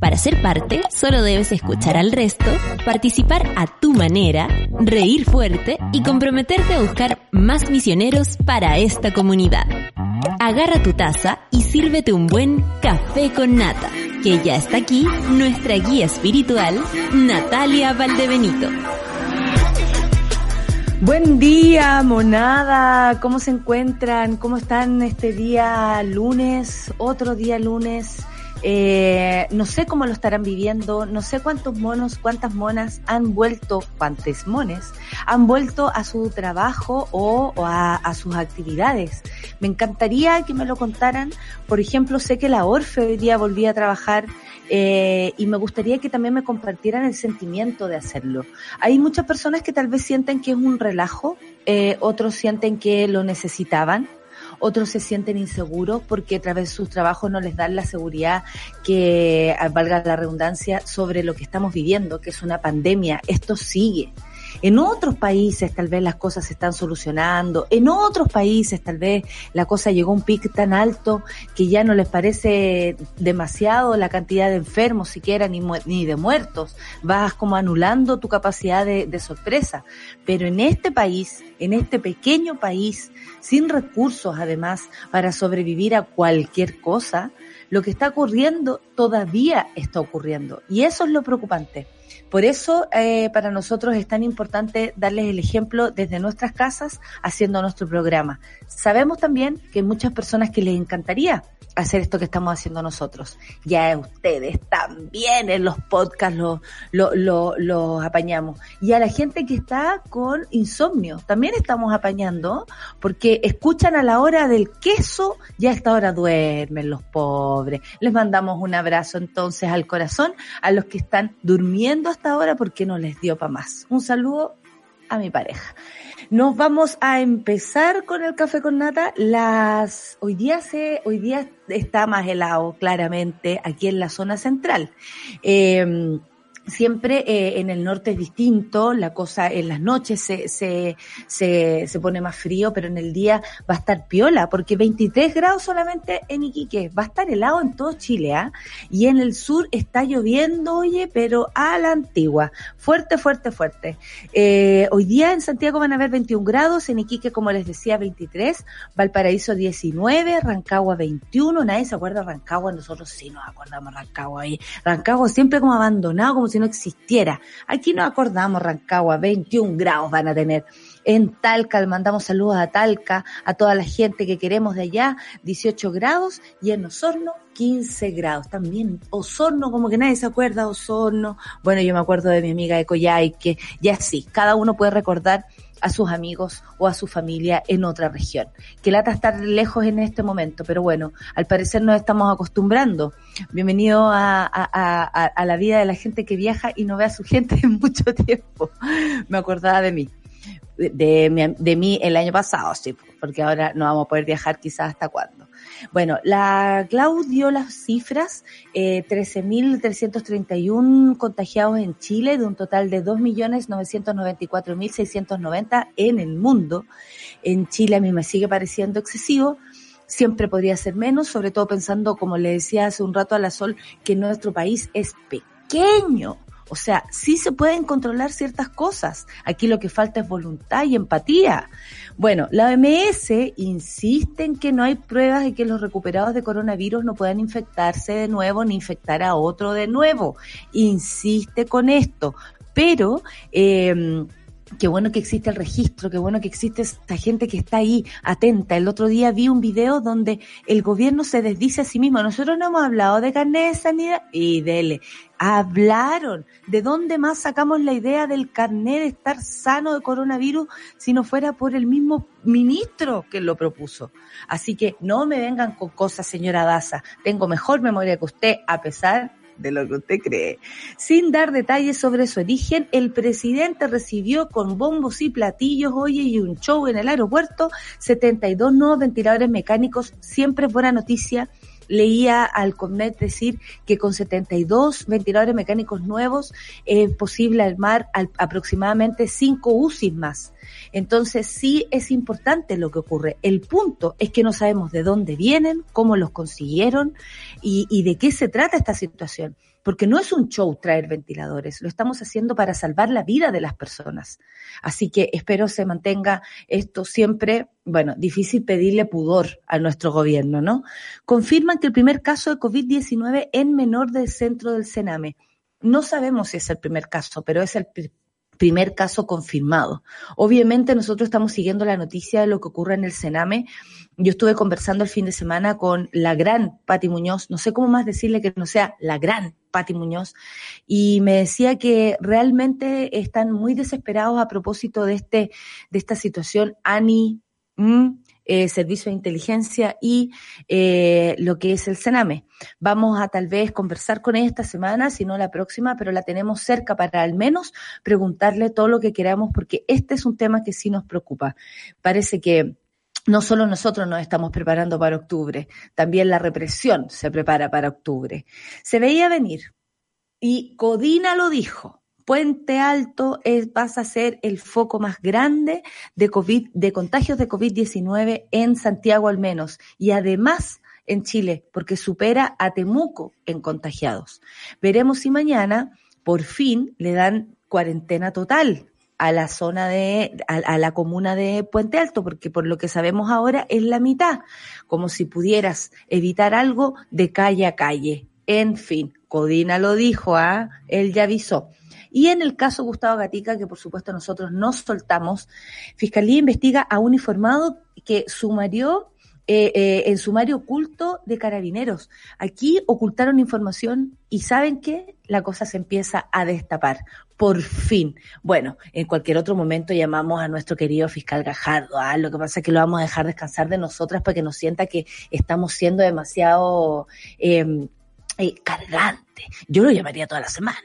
Para ser parte, solo debes escuchar al resto, participar a tu manera, reír fuerte y comprometerte a buscar más misioneros para esta comunidad. Agarra tu taza y sírvete un buen café con nata, que ya está aquí nuestra guía espiritual, Natalia Valdebenito. Buen día, monada. ¿Cómo se encuentran? ¿Cómo están este día lunes? Otro día lunes. Eh, no sé cómo lo estarán viviendo, no sé cuántos monos, cuántas monas han vuelto, cuántos mones, han vuelto a su trabajo o, a, sus actividades. Me encantaría que me lo contaran. Por ejemplo, sé que la Orfe hoy día volvía a trabajar eh, y me gustaría que también me compartieran el sentimiento de hacerlo. Hay muchas personas que tal vez sienten que es un relajo, eh, otros sienten que lo necesitaban otros se sienten inseguros porque a través de sus trabajos no les dan la seguridad que, valga la redundancia, sobre lo que estamos viviendo, que es una pandemia. Esto sigue. En otros países tal vez las cosas se están solucionando, en otros países tal vez la cosa llegó a un pic tan alto que ya no les parece demasiado la cantidad de enfermos siquiera ni, ni de muertos, vas como anulando tu capacidad de, de sorpresa. Pero en este país, en este pequeño país, sin recursos además para sobrevivir a cualquier cosa, lo que está ocurriendo todavía está ocurriendo. Y eso es lo preocupante. Por eso eh, para nosotros es tan importante darles el ejemplo desde nuestras casas haciendo nuestro programa. Sabemos también que hay muchas personas que les encantaría hacer esto que estamos haciendo nosotros. Ya ustedes también en los podcasts los lo, lo, apañamos. Y a la gente que está con insomnio, también estamos apañando, porque escuchan a la hora del queso, ya a esta hora duermen los pobres. Les mandamos un abrazo entonces al corazón a los que están durmiendo hasta ahora porque no les dio para más. Un saludo a mi pareja. Nos vamos a empezar con el café con nata. Las hoy día se hoy día está más helado claramente aquí en la zona central. Eh, Siempre eh, en el norte es distinto, la cosa en las noches se, se, se, se, pone más frío, pero en el día va a estar piola, porque 23 grados solamente en Iquique, va a estar helado en todo Chile, ¿ah? Y en el sur está lloviendo, oye, pero a la antigua, fuerte, fuerte, fuerte. Eh, hoy día en Santiago van a haber 21 grados, en Iquique, como les decía, 23, Valparaíso 19, Rancagua 21, nadie se acuerda de Rancagua, nosotros sí nos acordamos de Rancagua ahí. Rancagua siempre como abandonado, como si no existiera. Aquí nos acordamos, Rancagua, 21 grados van a tener. En Talca, le mandamos saludos a Talca, a toda la gente que queremos de allá, 18 grados, y en Osorno, 15 grados. También Osorno, como que nadie se acuerda, Osorno. Bueno, yo me acuerdo de mi amiga de Coyay, que ya sí, cada uno puede recordar a sus amigos o a su familia en otra región. Que lata estar lejos en este momento, pero bueno, al parecer nos estamos acostumbrando. Bienvenido a, a, la vida de la gente que viaja y no ve a su gente en mucho tiempo. Me acordaba de mí. De, de mí el año pasado, sí, porque ahora no vamos a poder viajar quizás hasta cuándo. Bueno, la Clau dio las cifras, eh, 13.331 contagiados en Chile, de un total de 2.994.690 en el mundo. En Chile a mí me sigue pareciendo excesivo, siempre podría ser menos, sobre todo pensando, como le decía hace un rato a la Sol, que nuestro país es pequeño. O sea, sí se pueden controlar ciertas cosas. Aquí lo que falta es voluntad y empatía. Bueno, la OMS insiste en que no hay pruebas de que los recuperados de coronavirus no puedan infectarse de nuevo ni infectar a otro de nuevo. Insiste con esto. Pero, eh, qué bueno que existe el registro, qué bueno que existe esta gente que está ahí atenta. El otro día vi un video donde el gobierno se desdice a sí mismo. Nosotros no hemos hablado de carnet de sanidad y dele. Hablaron. ¿De dónde más sacamos la idea del carnet de estar sano de coronavirus si no fuera por el mismo ministro que lo propuso? Así que no me vengan con cosas, señora Daza. Tengo mejor memoria que usted, a pesar de lo que usted cree. Sin dar detalles sobre su origen, el presidente recibió con bombos y platillos, oye, y un show en el aeropuerto, 72 nuevos ventiladores mecánicos, siempre buena noticia leía al CONMET decir que con 72 ventiladores mecánicos nuevos es posible armar aproximadamente 5 UCI más. Entonces sí es importante lo que ocurre. El punto es que no sabemos de dónde vienen, cómo los consiguieron y de qué se trata esta situación porque no es un show traer ventiladores, lo estamos haciendo para salvar la vida de las personas. Así que espero se mantenga esto siempre, bueno, difícil pedirle pudor a nuestro gobierno, ¿no? Confirman que el primer caso de COVID-19 en menor del centro del Sename. No sabemos si es el primer caso, pero es el primer caso confirmado. Obviamente nosotros estamos siguiendo la noticia de lo que ocurre en el Sename. Yo estuve conversando el fin de semana con la gran Pati Muñoz, no sé cómo más decirle que no sea la gran Pati Muñoz, y me decía que realmente están muy desesperados a propósito de este, de esta situación. Ani, eh, servicio de inteligencia y eh, lo que es el Sename. Vamos a tal vez conversar con ella esta semana, si no la próxima, pero la tenemos cerca para al menos preguntarle todo lo que queramos, porque este es un tema que sí nos preocupa. Parece que no solo nosotros nos estamos preparando para octubre, también la represión se prepara para octubre. Se veía venir y Codina lo dijo. Puente Alto es, vas a ser el foco más grande de COVID, de contagios de COVID-19 en Santiago al menos. Y además en Chile, porque supera a Temuco en contagiados. Veremos si mañana por fin le dan cuarentena total a la zona de, a, la comuna de Puente Alto, porque por lo que sabemos ahora es la mitad, como si pudieras evitar algo de calle a calle. En fin, Codina lo dijo, ¿ah? Él ya avisó. Y en el caso Gustavo Gatica, que por supuesto nosotros no soltamos, Fiscalía investiga a un informado que sumarió eh, eh, en sumario oculto de carabineros. Aquí ocultaron información y ¿saben qué? La cosa se empieza a destapar. Por fin. Bueno, en cualquier otro momento llamamos a nuestro querido fiscal Gajardo. ¿ah? Lo que pasa es que lo vamos a dejar descansar de nosotras para que nos sienta que estamos siendo demasiado... Eh, eh, cargante. Yo lo llamaría toda la semana,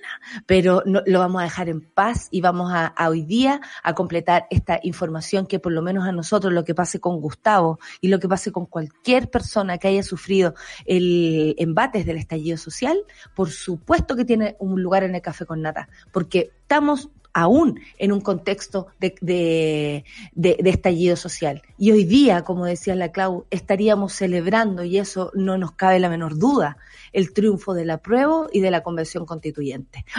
pero no, lo vamos a dejar en paz y vamos a, hoy día a completar esta información que por lo menos a nosotros lo que pase con Gustavo y lo que pase con cualquier persona que haya sufrido el embates del estallido social, por supuesto que tiene un lugar en el café con nata, porque estamos aún en un contexto de, de, de, estallido social. Y hoy día, como decía la Clau, estaríamos celebrando, y eso no nos cabe la menor duda, el triunfo de la prueba y de la convención constituyente.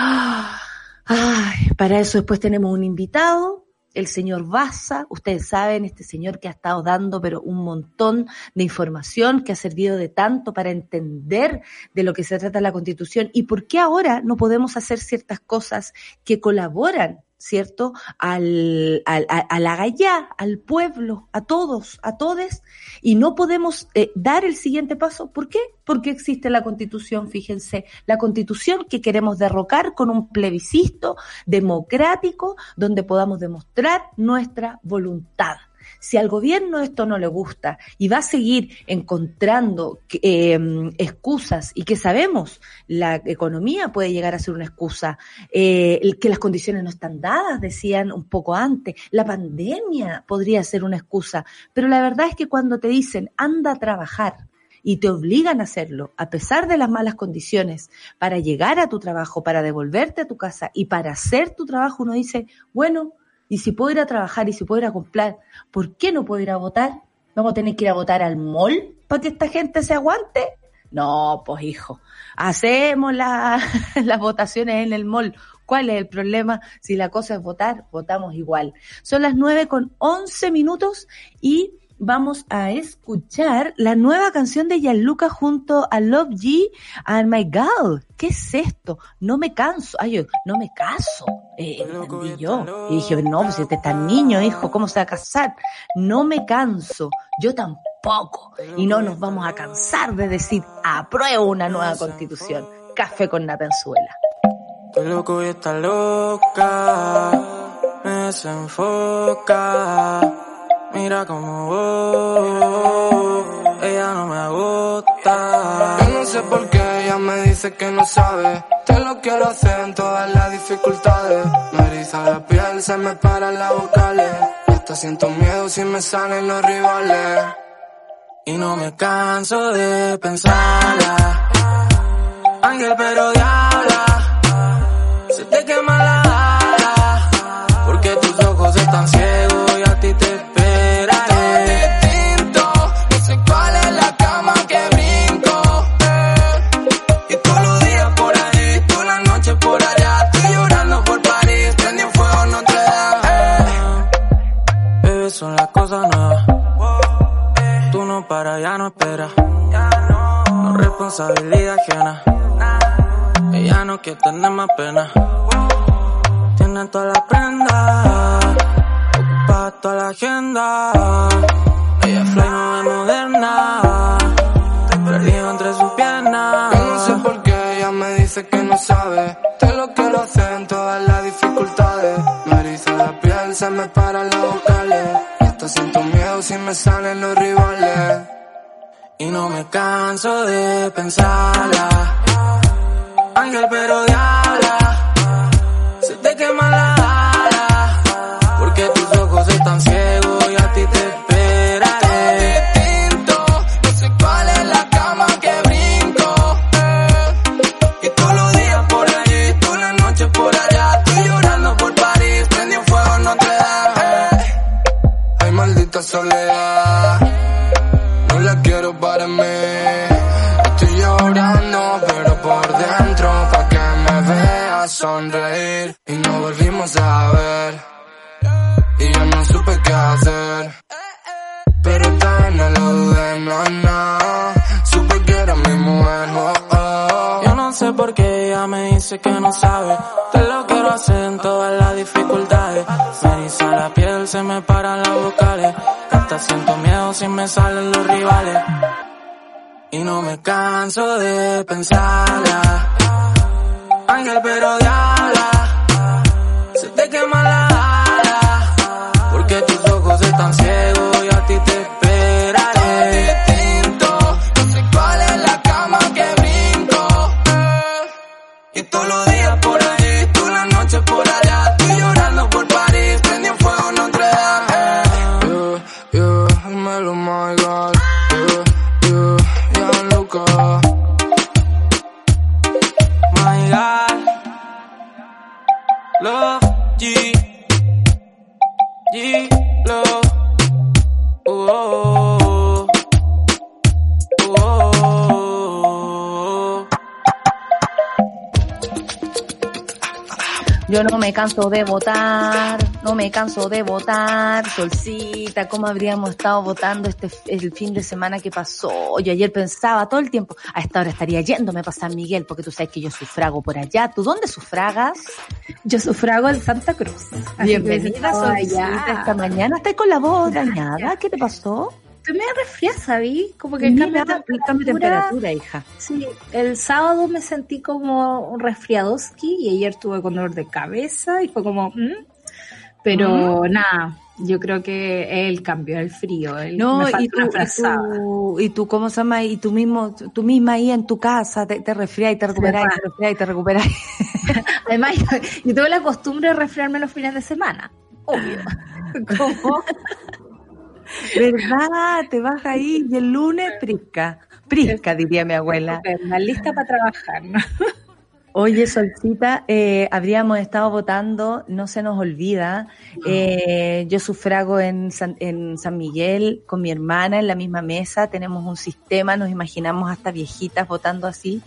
Ay, para eso después tenemos un invitado el señor Baza, ustedes saben, este señor que ha estado dando pero un montón de información que ha servido de tanto para entender de lo que se trata la Constitución y por qué ahora no podemos hacer ciertas cosas que colaboran ¿cierto? Al, al, a, la gallá, al pueblo, a todos, a todes, y no podemos eh, dar el siguiente paso. ¿Por qué? Porque existe la constitución, fíjense, la constitución que queremos derrocar con un plebiscito democrático donde podamos demostrar nuestra voluntad. Si al gobierno esto no le gusta y va a seguir encontrando eh, excusas y que sabemos la economía puede llegar a ser una excusa, eh, que las condiciones no están dadas, decían un poco antes, la pandemia podría ser una excusa, pero la verdad es que cuando te dicen anda a trabajar, y te obligan a hacerlo, a pesar de las malas condiciones, para llegar a tu trabajo, para devolverte a tu casa y para hacer tu trabajo, uno dice, bueno, y si puedo ir a trabajar y si puedo ir a comprar, ¿por qué no puedo ir a votar? ¿Vamos a tener que ir a votar al mall para que esta gente se aguante? No, pues hijo, hacemos las votaciones en el mall. ¿Cuál es el problema? Si la cosa es votar, votamos igual. Son las nueve con once minutos y vamos a escuchar la nueva canción de Gianluca junto a Love G and My God. ¿Qué es esto? No me canso. Ay, yo, no me caso. Eh, entendí yo. Y dije, no, pues este está niño, hijo, ¿cómo se va a casar? No me canso. Yo tampoco. Y no nos vamos a cansar de decir, apruebo una nueva constitución. Café con Natenzuela. Estoy loco y está loca. Me desenfoca Mira cómo voy, ella no me gusta. Yo no sé por qué ella me dice que no sabe. Te lo quiero hacer en todas las dificultades. Me eriza la piel, se me paran las vocales. Hasta siento miedo si me salen los rivales. Y no me canso de pensarla. Ángel, pero diabla. Responsabilidad ajena. Ella no quiere tener más pena. Tiene toda la prenda. Ocupa toda la agenda. Ella es fly, no es moderna. Perdido entre sus piernas. Yo no sé por qué ella me dice que no sabe. Te lo quiero hacer en todas las dificultades. Me eriza la piel, se me paran las vocales. Hasta siento miedo si me salen los rivales. Y no me canso de pensarla. Ángel, pero diabla. Se te quema la Estoy llorando, pero por dentro, pa' que me veas sonreír. Y no volvimos a ver. Y yo no supe qué hacer. Pero esta no lo dudé, no, no. Supe que era mi mujer, oh, oh. Yo no sé por qué ella me dice que no sabe. Te lo quiero hacer en todas las dificultades. Me eriza la piel, se me paran las vocales. Hasta siento miedo si me salen los rivales. Y no me canso de pensarla. Ángel, pero diabla. Yo no me canso de votar, no me canso de votar, Solcita, ¿cómo habríamos estado votando este el fin de semana que pasó? Yo ayer pensaba todo el tiempo, a esta hora estaría yéndome para San Miguel, porque tú sabes que yo sufrago por allá. ¿Tú dónde sufragas? Yo sufrago en Santa Cruz. Bienvenida, Solcita, esta mañana. ¿Estás con la voz dañada? ¿Qué te pasó? Estoy medio resfriada, ¿sabí? Como que el cambio de el cambio de temperatura, hija. Sí, el sábado me sentí como un resfriadoski y ayer tuve con dolor de cabeza y fue como... ¿mm? Pero nada, yo creo que el cambio, el frío. El, No, me y tú, una y tú, y tú, ¿cómo se llama? Y tú mismo, tú misma ahí en tu casa te, te resfriás y te recuperás, y te resfriás y te recuperás. Además, yo, yo tuve la costumbre de resfriarme los fines de semana. Obvio. ¿Cómo? ¿Verdad? Te vas ahí y el lunes prisca. Prisca, diría mi abuela. Lista para trabajar, ¿no? Oye, Solcita, eh, habríamos estado votando, no se nos olvida. Eh, yo sufrago en San, en San Miguel con mi hermana en la misma mesa. Tenemos un sistema, nos imaginamos hasta viejitas votando así.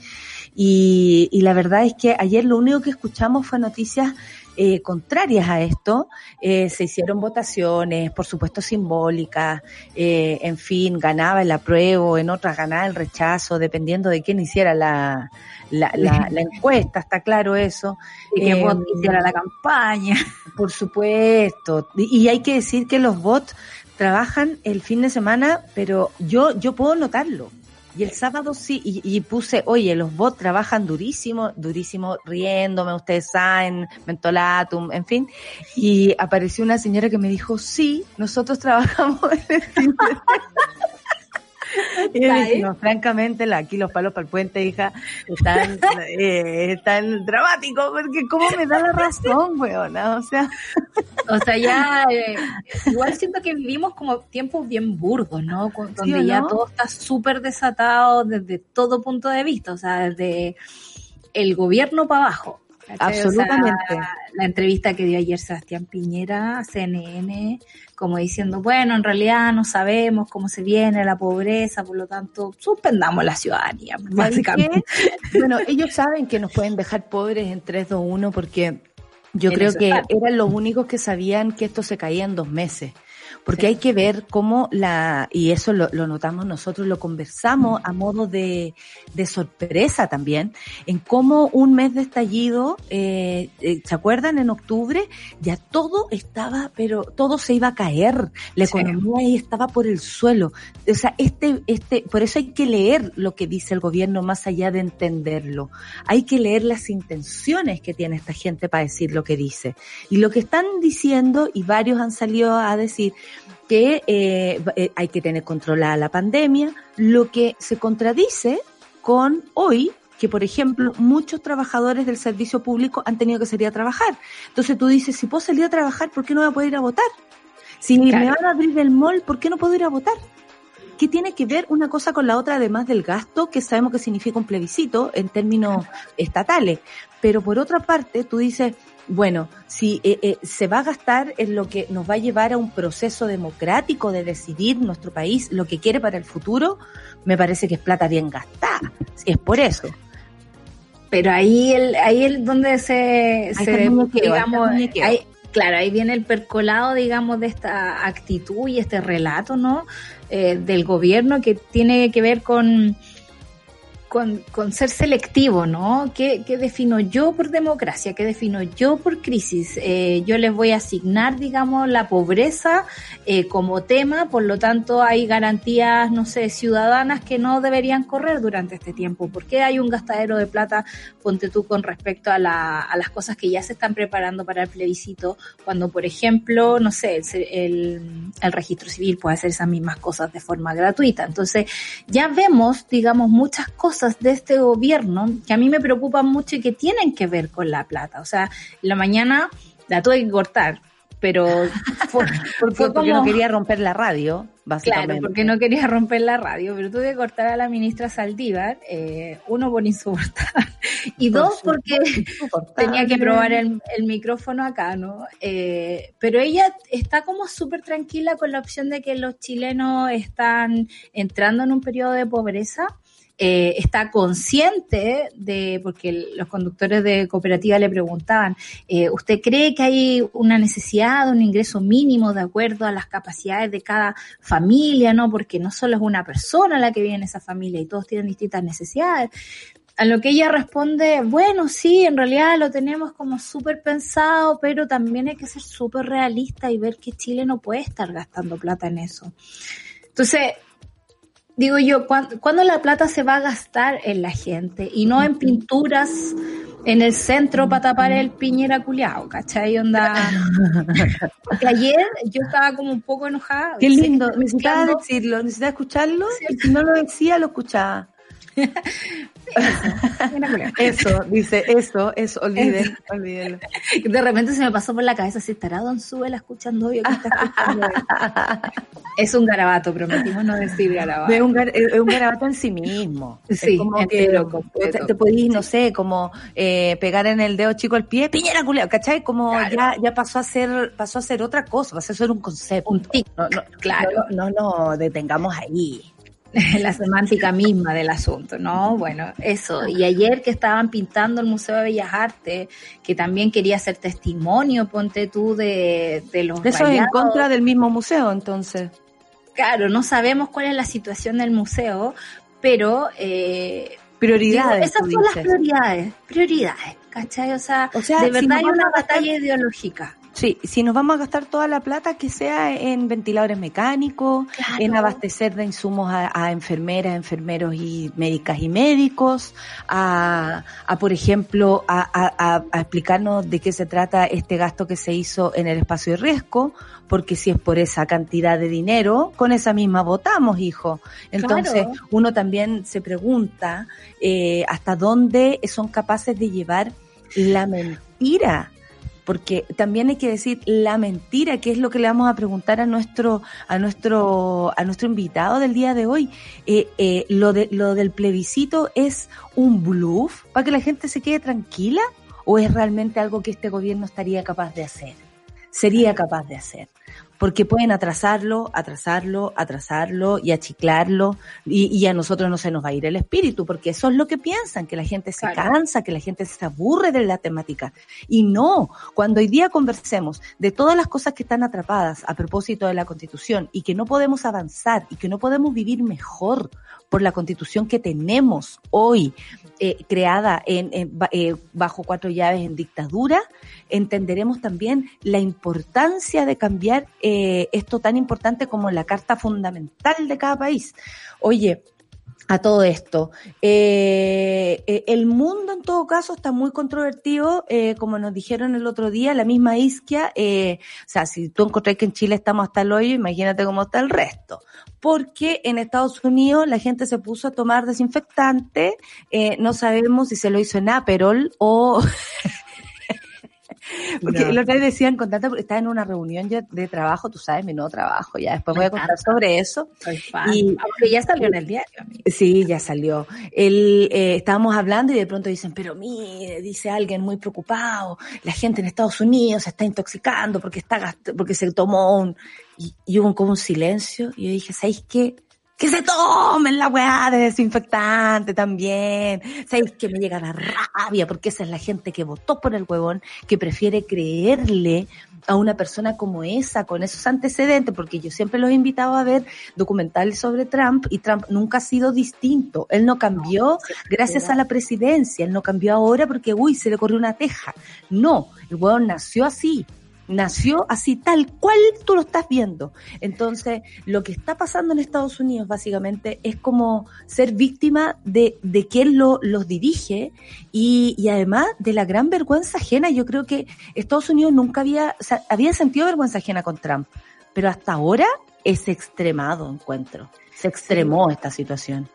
Y, y la verdad es que ayer lo único que escuchamos fue noticias eh, contrarias a esto. Eh, se hicieron votaciones, por supuesto simbólicas, eh, en fin, ganaba el apruebo, en otras ganaba el rechazo, dependiendo de quién hiciera la, la, la, la encuesta, está claro eso. Y que Eh, vos hiciera la campaña. por supuesto. Y y hay que decir que los bots trabajan el fin de semana, pero yo, yo puedo notarlo. Y el sábado sí, y, puse, oye, los bots trabajan durísimo, durísimo, riéndome, ustedes saben, mentolatum, en fin. Y apareció una señora que me dijo, sí, nosotros trabajamos en el fin de no, francamente, la, aquí los palos para el puente, hija, están, eh, están dramáticos, porque cómo me da la razón, weona, o sea. O sea, ya, eh, igual siento que vivimos como tiempos bien burdos, ¿no? Donde ya todo está súper desatado desde todo punto de vista, o sea, desde el gobierno para abajo. Absolutamente. la entrevista que dio ayer Sebastián Piñera a CNN, como diciendo, bueno, en realidad no sabemos cómo se viene la pobreza, por lo tanto, suspendamos la ciudadanía, básicamente. Bueno, ellos saben que nos pueden dejar pobres en 3, 2, 1 porque yo creo que eran los únicos que sabían que esto se caía en dos meses porque hay que ver cómo la, y eso lo, notamos nosotros, lo conversamos a modo de, de sorpresa también, en cómo un mes de estallido, eh, eh, ¿se acuerdan? En octubre ya todo estaba, pero todo se iba a caer, la economía ahí estaba por el suelo. O sea, este, este, por eso hay que leer lo que dice el gobierno más allá de entenderlo. Hay que leer las intenciones que tiene esta gente para decir lo que dice. Y lo que están diciendo, y varios han salido a decir, que eh, eh, hay que tener controlada la pandemia, lo que se contradice con hoy que, por ejemplo, muchos trabajadores del servicio público han tenido que salir a trabajar. Entonces tú dices, si puedo salir a trabajar, ¿por qué no voy a poder ir a votar? Si me van a abrir el mall, ¿por qué no puedo ir a votar? ¿Qué tiene que ver una cosa con la otra, además del gasto, que sabemos que significa un plebiscito en términos estatales? Pero por otra parte, tú dices, bueno, si eh, eh, se va a gastar en lo que nos va a llevar a un proceso democrático de decidir nuestro país lo que quiere para el futuro, me parece que es plata bien gastada. Si es por eso. Pero ahí el, ahí el donde se, digamos, claro, ahí viene el percolado, digamos, de esta actitud y este relato, ¿no? Eh, del gobierno que tiene que ver con con, con, ser selectivo, ¿no? ¿Qué, ¿Qué, defino yo por democracia? ¿Qué defino yo por crisis? Eh, yo les voy a asignar, digamos, la pobreza eh, como tema, por lo tanto hay garantías, no sé, ciudadanas que no deberían correr durante este tiempo. ¿Por qué hay un gastadero de plata, ponte tú, con respecto a, la, a las cosas que ya se están preparando para el plebiscito, cuando, por ejemplo, no sé, el, el, el registro civil puede hacer esas mismas cosas de forma gratuita? Entonces, ya vemos, digamos, muchas cosas de este gobierno que a mí me preocupan mucho y que tienen que ver con la plata. O sea, la mañana la tuve que cortar, pero fue, porque, no quería romper la radio, básicamente. Claro, porque no quería romper la radio, pero tuve que cortar a la ministra Saldívar, eh, uno por insoportar, y dos porque tenía que probar el, micrófono acá, ¿no? Eh, pero ella está como súper tranquila con la opción de que los chilenos están entrando en un periodo de pobreza eh, está consciente de, porque los conductores de cooperativa le preguntaban, eh, ¿usted cree que hay una necesidad de un ingreso mínimo de acuerdo a las capacidades de cada familia, no? Porque no solo es una persona la que vive en esa familia y todos tienen distintas necesidades. A lo que ella responde, bueno, sí, en realidad lo tenemos como súper pensado, pero también hay que ser súper realista y ver que Chile no puede estar gastando plata en eso. Entonces, digo yo, ¿cuándo, la plata se va a gastar en la gente y no en pinturas en el centro para tapar el piñera culiao, ¿cachai? Onda. Porque ayer yo estaba como un poco enojada. Qué lindo, necesitaba decirlo, necesitaba escucharlo y si no lo decía, lo escuchaba. Eso, dice, eso, eso, olviden, olvídenlo. De repente se me pasó por la cabeza si estará Don Suela escuchando hoy Es un garabato, prometimos no decir garabato. Es un, garabato en sí mismo. Sí, como que te, podís, no sé, como eh, pegar en el dedo chico el pie, piñera culea, ¿cachai? Como ya, ya pasó a ser, pasó a ser otra cosa, pasó a ser un concepto. Un claro. No, no, no, detengamos ahí. la semántica misma del asunto, ¿no? Bueno, eso. Y ayer que estaban pintando el Museo de Bellas Artes, que también quería hacer testimonio, ponte tú, de, de los... Eso es en contra del mismo museo, entonces. Claro, no sabemos cuál es la situación del museo, pero... Eh, prioridades. esas son las prioridades, prioridades, ¿cachai? O sea, de verdad hay una batalla ideológica Sí, si nos vamos a gastar toda la plata, que sea en ventiladores mecánicos, en abastecer de insumos a, enfermeras, enfermeros y médicas y médicos, a, a por ejemplo, a, a, explicarnos de qué se trata este gasto que se hizo en el espacio de riesgo, porque si es por esa cantidad de dinero, con esa misma votamos, hijo. Entonces, uno también se pregunta eh, hasta dónde son capaces de llevar la mentira porque también hay que decir la mentira, que es lo que le vamos a preguntar a nuestro, a nuestro, a nuestro invitado del día de hoy. Eh, eh, lo de, lo del plebiscito es un bluff para que la gente se quede tranquila o es realmente algo que este gobierno estaría capaz de hacer, sería capaz de hacer porque pueden atrasarlo, atrasarlo, atrasarlo y achiclarlo y, y, a nosotros no se nos va a ir el espíritu, porque eso es lo que piensan, que la gente se cansa, que la gente se aburre de la temática. Y no, cuando hoy día conversemos de todas las cosas que están atrapadas a propósito de la constitución y que no podemos avanzar y que no podemos vivir mejor por la constitución que tenemos hoy, eh, creada en, eh, bajo cuatro llaves en dictadura, entenderemos también la importancia de cambiar eh, esto tan importante como la carta fundamental de cada país. Oye, a todo esto. Eh, eh, el mundo en todo caso está muy controvertido, eh, como nos dijeron el otro día, la misma Isquia, o sea, si tú encontrás que en Chile estamos hasta el hoyo, imagínate cómo está el resto. Porque en Estados Unidos la gente se puso a tomar desinfectante, no sabemos si se lo hizo en Aperol o Porque no. lo decían con tanta, estaba en una reunión de trabajo, tú sabes, mi nuevo trabajo, ya después voy a contar sobre eso. Y, Aunque ya salió en el diario. Sí, ya salió. El, eh, estábamos hablando y de pronto dicen, pero mire, dice alguien muy preocupado, la gente en Estados Unidos se está intoxicando porque está porque se tomó un, y, y hubo como un silencio y yo dije, ¿sabéis qué? Que se tomen la weá de desinfectante también. ¿Sabéis que me llega la rabia? Porque esa es la gente que votó por el huevón, que prefiere creerle a una persona como esa, con esos antecedentes, porque yo siempre los he invitado a ver documentales sobre Trump y Trump nunca ha sido distinto. Él no cambió gracias a la presidencia, él no cambió ahora porque, uy, se le corrió una teja. No, el huevón nació así, nació así, tal cual tú lo estás viendo. Entonces, lo que está pasando en Estados Unidos básicamente es como ser víctima de, de quien lo, los dirige y, y además de la gran vergüenza ajena. Yo creo que Estados Unidos nunca había, o sea, había sentido vergüenza ajena con Trump, pero hasta ahora es extremado, encuentro. Se extremó esta situación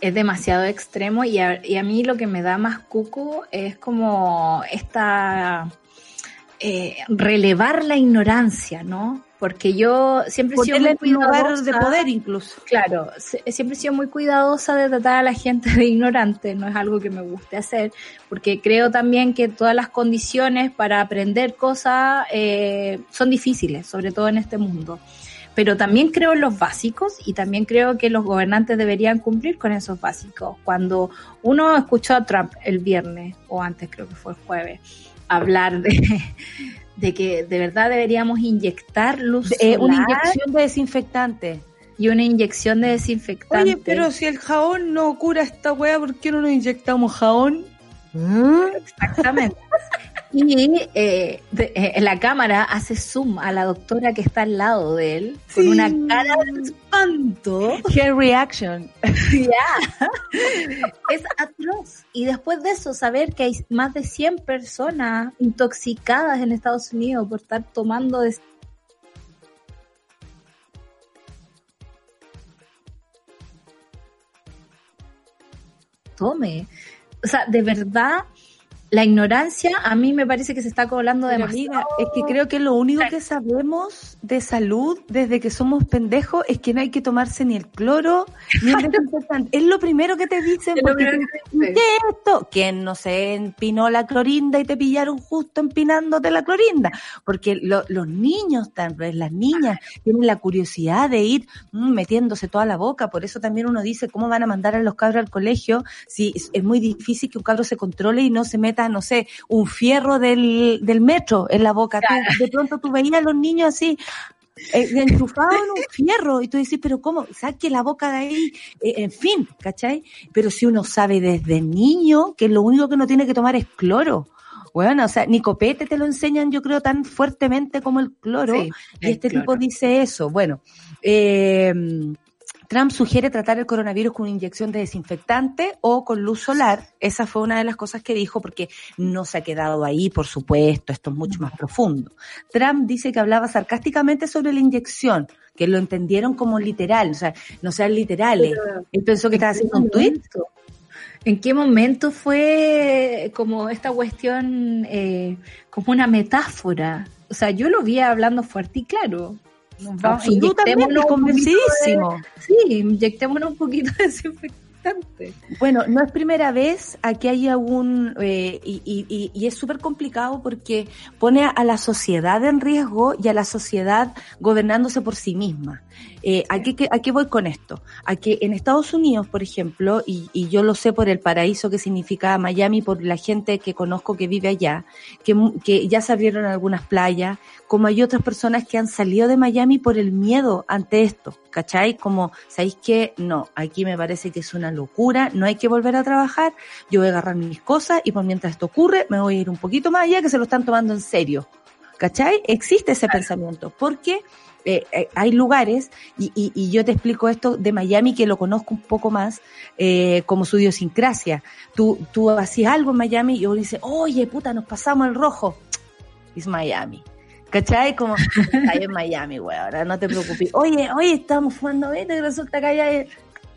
es demasiado extremo y a, y a, mí lo que me da más cuco es como esta eh, relevar la ignorancia, ¿no? Porque yo siempre he sido muy cuidadosa. de poder incluso. Claro, siempre he sido muy cuidadosa de tratar a la gente de ignorante, no es algo que me guste hacer, porque creo también que todas las condiciones para aprender cosas eh, son difíciles, sobre todo en este mundo. Pero también creo en los básicos y también creo que los gobernantes deberían cumplir con esos básicos. Cuando uno escuchó a Trump el viernes, o antes creo que fue el jueves, hablar de, de que de verdad deberíamos inyectar luz eh, Una inyección de desinfectante. Y una inyección de desinfectante. Oye, pero si el jabón no cura esta weá, ¿por qué no nos inyectamos jabón? Exactamente. Y eh, eh, la cámara hace zoom a la doctora que está al lado de él con una cara de espanto. Hair reaction. Ya. Es atroz. Y después de eso, saber que hay más de 100 personas intoxicadas en Estados Unidos por estar tomando tome. O sea, de verdad, la ignorancia a mí me parece que se está colando de Amiga, es que creo que lo único que sabemos de salud desde que somos pendejos es que no hay que tomarse ni el cloro ni el desinfectante. es lo primero que te dicen porque te, ¿qué esto? ¿Quién no se empinó la clorinda y te pillaron justo empinándote la clorinda? Porque los niños, tal vez las niñas, tienen la curiosidad de ir mm, metiéndose toda la boca, por eso también uno dice cómo van a mandar a los cabros al colegio si es muy difícil que un cabro se controle y no se meta no sé, un fierro del, del metro en la boca. de pronto tú veías a los niños así, eh, enchufados en un fierro y tú dices, pero ¿cómo? Saque la boca de ahí, eh, en fin, ¿cachai? Pero si uno sabe desde niño que lo único que no tiene que tomar es cloro Bueno, o sea, ni copete te lo enseñan, yo creo, tan fuertemente como el cloro. y este tipo dice eso. Bueno, eh, Trump sugiere tratar el coronavirus con una inyección de desinfectante o con luz solar. Esa fue una de las cosas que dijo porque no se ha quedado ahí, por supuesto, esto es mucho más profundo. Trump dice que hablaba sarcásticamente sobre la inyección, que lo entendieron como literal, o sea, no sean literales. Él pensó que estaba haciendo un tweet. ¿En qué momento fue como esta cuestión, eh, como una metáfora? O sea, yo lo vi hablando fuerte y claro. Absolutamente convencidísimo. sí, inyectémonos un poquito de desinfectante. Bueno, no es primera vez aquí hay algún, eh, y, y, y, es súper complicado porque pone a la sociedad en riesgo y a la sociedad gobernándose por sí misma. Eh, ¿a, qué, voy con esto? A que en Estados Unidos, por ejemplo, y, y, yo lo sé por el paraíso que significa Miami, por la gente que conozco que vive allá, que, que ya se abrieron algunas playas, como hay otras personas que han salido de Miami por el miedo ante esto, ¿cachai? Como, ¿sabéis qué? No, aquí me parece que es una locura, no hay que volver a trabajar, yo voy a agarrar mis cosas y por mientras esto ocurre, me voy a ir un poquito más allá que se lo están tomando en serio. ¿Cachai? Existe ese pensamiento, porque eh, eh, hay lugares, y, y, yo te explico esto de Miami, que lo conozco un poco más, eh, como su idiosincrasia. Tú, tú hacías algo en Miami y uno dice, oye, puta, nos pasamos el rojo. Es Miami. ¿Cachai? Como, ahí en Miami, weón, no te preocupes. Oye, oye, estamos fumando vete y resulta que hay...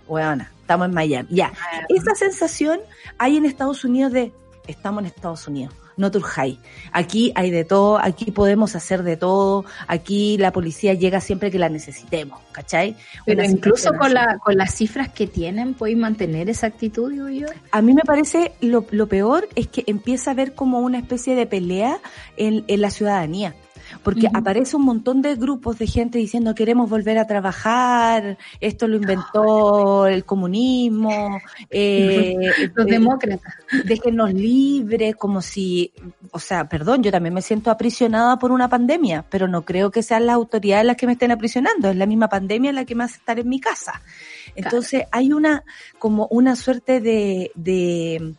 Weona, estamos en Miami. Ya, ah. esa sensación hay en Estados Unidos de, estamos en Estados Unidos no turjáis. Aquí hay de todo, aquí podemos hacer de todo, aquí la policía llega siempre que la necesitemos, ¿cachai? Pero incluso con, la, con las cifras que tienen, ¿podéis mantener esa actitud, digo yo? A mí me parece lo, lo peor es que empieza a haber como una especie de pelea en, en la ciudadanía porque aparece un montón de grupos de gente diciendo queremos volver a trabajar, esto lo inventó el comunismo, eh, los eh, demócratas, déjenos libres, como si, o sea, perdón, yo también me siento aprisionada por una pandemia, pero no creo que sean las autoridades las que me estén aprisionando, es la misma pandemia la que me hace estar en mi casa. Entonces hay una, como una suerte de, de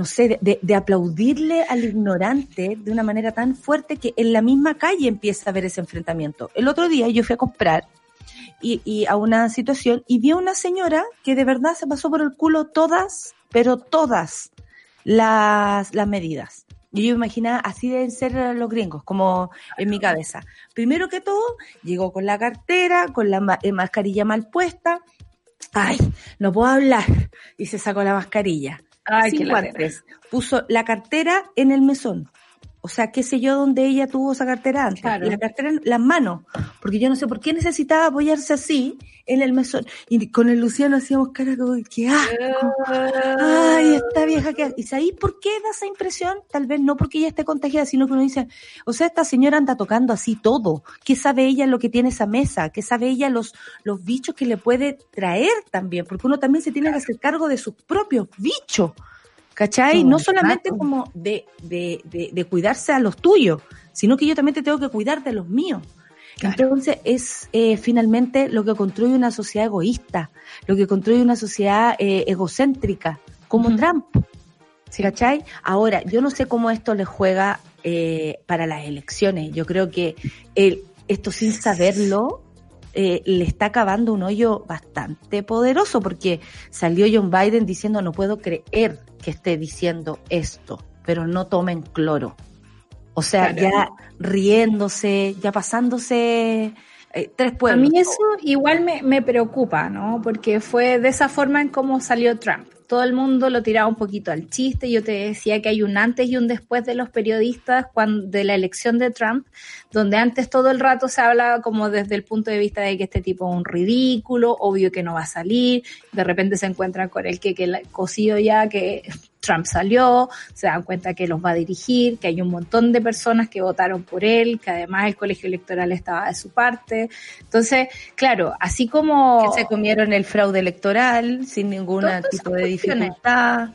no sé, de, aplaudirle al ignorante de una manera tan fuerte que en la misma calle empieza a haber ese enfrentamiento. El otro día yo fui a comprar y, a una situación y vi a una señora que de verdad se pasó por el culo todas, pero todas las, las medidas. Y yo imaginaba, así deben ser los gringos, como en mi cabeza. Primero que todo, llegó con la cartera, con la eh, mascarilla mal puesta. Ay, no puedo hablar. Y se sacó la mascarilla Ay, sin guantes. Puso la cartera en el mesón. O sea, qué sé yo dónde ella tuvo esa cartera antes. La cartera en las manos. Porque yo no sé por qué necesitaba apoyarse así en el mesón. Y con el Luciano hacíamos cara como, que asco. Ay, esta vieja que... ¿Y ahí por qué da esa impresión? Tal vez no porque ella esté contagiada, sino que uno dice, o sea, esta señora anda tocando así todo. ¿Qué sabe ella lo que tiene esa mesa? ¿Qué sabe ella los, los bichos que le puede traer también? Porque uno también se tiene que hacer cargo de sus propios bichos. ¿Cachai? No, solamente como de, de, de, cuidarse a los tuyos, sino que yo también te tengo que cuidar de los míos. Entonces es eh, finalmente lo que construye una sociedad egoísta, lo que construye una sociedad eh, egocéntrica, como Trump. ¿Cachai? Ahora, yo no sé cómo esto le juega eh, para las elecciones. Yo creo que el, esto sin saberlo eh, le está acabando un hoyo bastante poderoso porque salió John Biden diciendo no puedo creer que esté diciendo esto, pero no tomen cloro. O sea, ya riéndose, ya pasándose eh, tres pueblos. A mí eso igual me, me preocupa, ¿no? Porque fue de esa forma en cómo salió Trump todo el mundo lo tiraba un poquito al chiste. Yo te decía que hay un antes y un después de los periodistas de la elección de Trump, donde antes todo el rato se hablaba como desde el punto de vista de que este tipo es un ridículo, obvio que no va a salir, de repente se encuentran con el que, que cosido ya, que Trump salió, se dan cuenta que los va a dirigir, que hay un montón de personas que votaron por él, que además el colegio electoral estaba de su parte. Entonces, claro, así como... Que se comieron el fraude electoral sin ningún tipo de dificultad.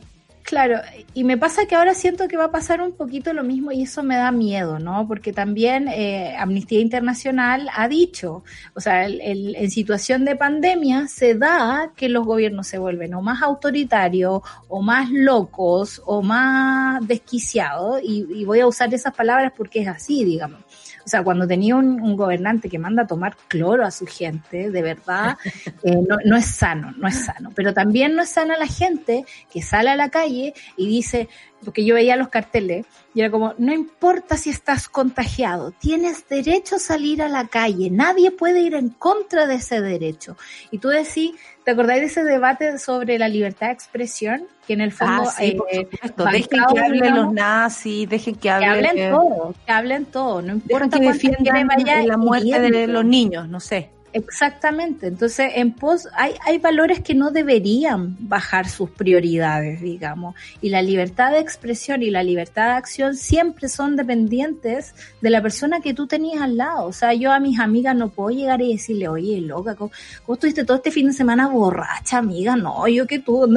Claro, y me pasa que ahora siento que va a pasar un poquito lo mismo y eso me da miedo, ¿no? Porque también eh, Amnistía Internacional ha dicho, o sea, el, en situación de pandemia se da que los gobiernos se vuelven o más autoritarios o más locos o más desquiciados, y, y voy a usar esas palabras porque es así, digamos. O sea, cuando tenía un, gobernante que manda a tomar cloro a su gente, de verdad, eh, no, no, es sano, no es sano. Pero también no es sana la gente que sale a la calle y dice, porque yo veía los carteles, y era como, no importa si estás contagiado, tienes derecho a salir a la calle, nadie puede ir en contra de ese derecho. Y tú decís, ¿te acordáis de ese debate sobre la libertad de expresión? Que en el fondo... Ah, sí, eh, dejen que hablen los nazis, dejen que hablen... Que hablen todo, que hablen todo, no importa que defiendan la muerte de los niños, no sé. Exactamente. Entonces, en pos hay, hay valores que no deberían bajar sus prioridades, digamos. Y la libertad de expresión y la libertad de acción siempre son dependientes de la persona que tú tenías al lado. O sea, yo a mis amigas no puedo llegar y decirle, oye, loca, ¿cómo, estuviste todo este fin de semana borracha, amiga? No, yo que tú,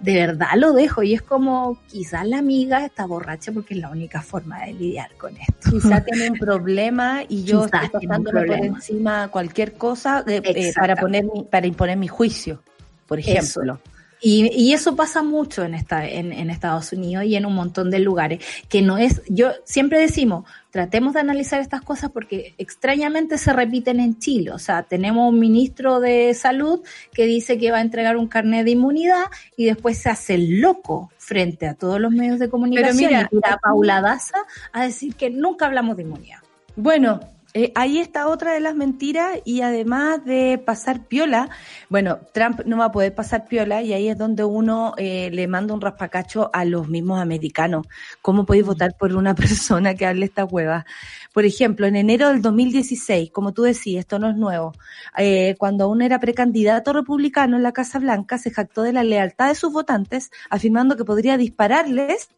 de verdad lo dejo y es como quizás la amiga está borracha porque es la única forma de lidiar con esto. Quizás tiene un problema y yo estoy pasándome por encima cualquier cosa eh, para poner para imponer mi juicio, por ejemplo. Y, y, eso pasa mucho en, esta, en, en, Estados Unidos y en un montón de lugares, que no es, yo siempre decimos, tratemos de analizar estas cosas porque extrañamente se repiten en Chile. O sea, tenemos un ministro de salud que dice que va a entregar un carnet de inmunidad y después se hace loco frente a todos los medios de comunicación Pero mira, a Paula Daza a decir que nunca hablamos de inmunidad. Bueno, eh, ahí está otra de las mentiras y además de pasar piola, bueno, Trump no va a poder pasar piola y ahí es donde uno eh, le manda un raspacacho a los mismos americanos. ¿Cómo podéis votar por una persona que hable esta hueva? Por ejemplo, en enero del 2016, como tú decías, esto no es nuevo, eh, cuando aún era precandidato republicano en la Casa Blanca, se jactó de la lealtad de sus votantes, afirmando que podría dispararles.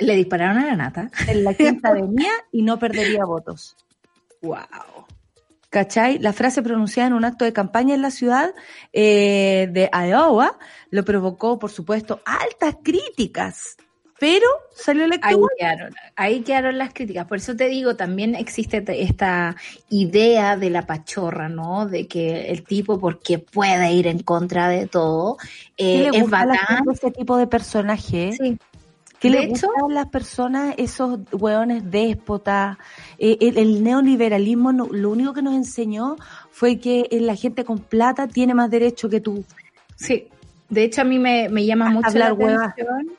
Le dispararon a la nata. En la quinta venía y no perdería votos. Wow. ¿Cachai? La frase pronunciada en un acto de campaña en la ciudad eh, de Iowa lo provocó, por supuesto, altas críticas. Pero salió electo. Ahí quedaron, ahí quedaron las críticas. Por eso te digo, también existe esta idea de la pachorra, ¿no? De que el tipo, porque puede ir en contra de todo, eh, es bacán. ese tipo de personaje. Sí. ¿Qué le hecho, gustan las personas, esos hueones déspotas? Eh, el, neoliberalismo lo único que nos enseñó fue que la gente con plata tiene más derecho que tú. Sí, de hecho a mí me, llama mucho la atención.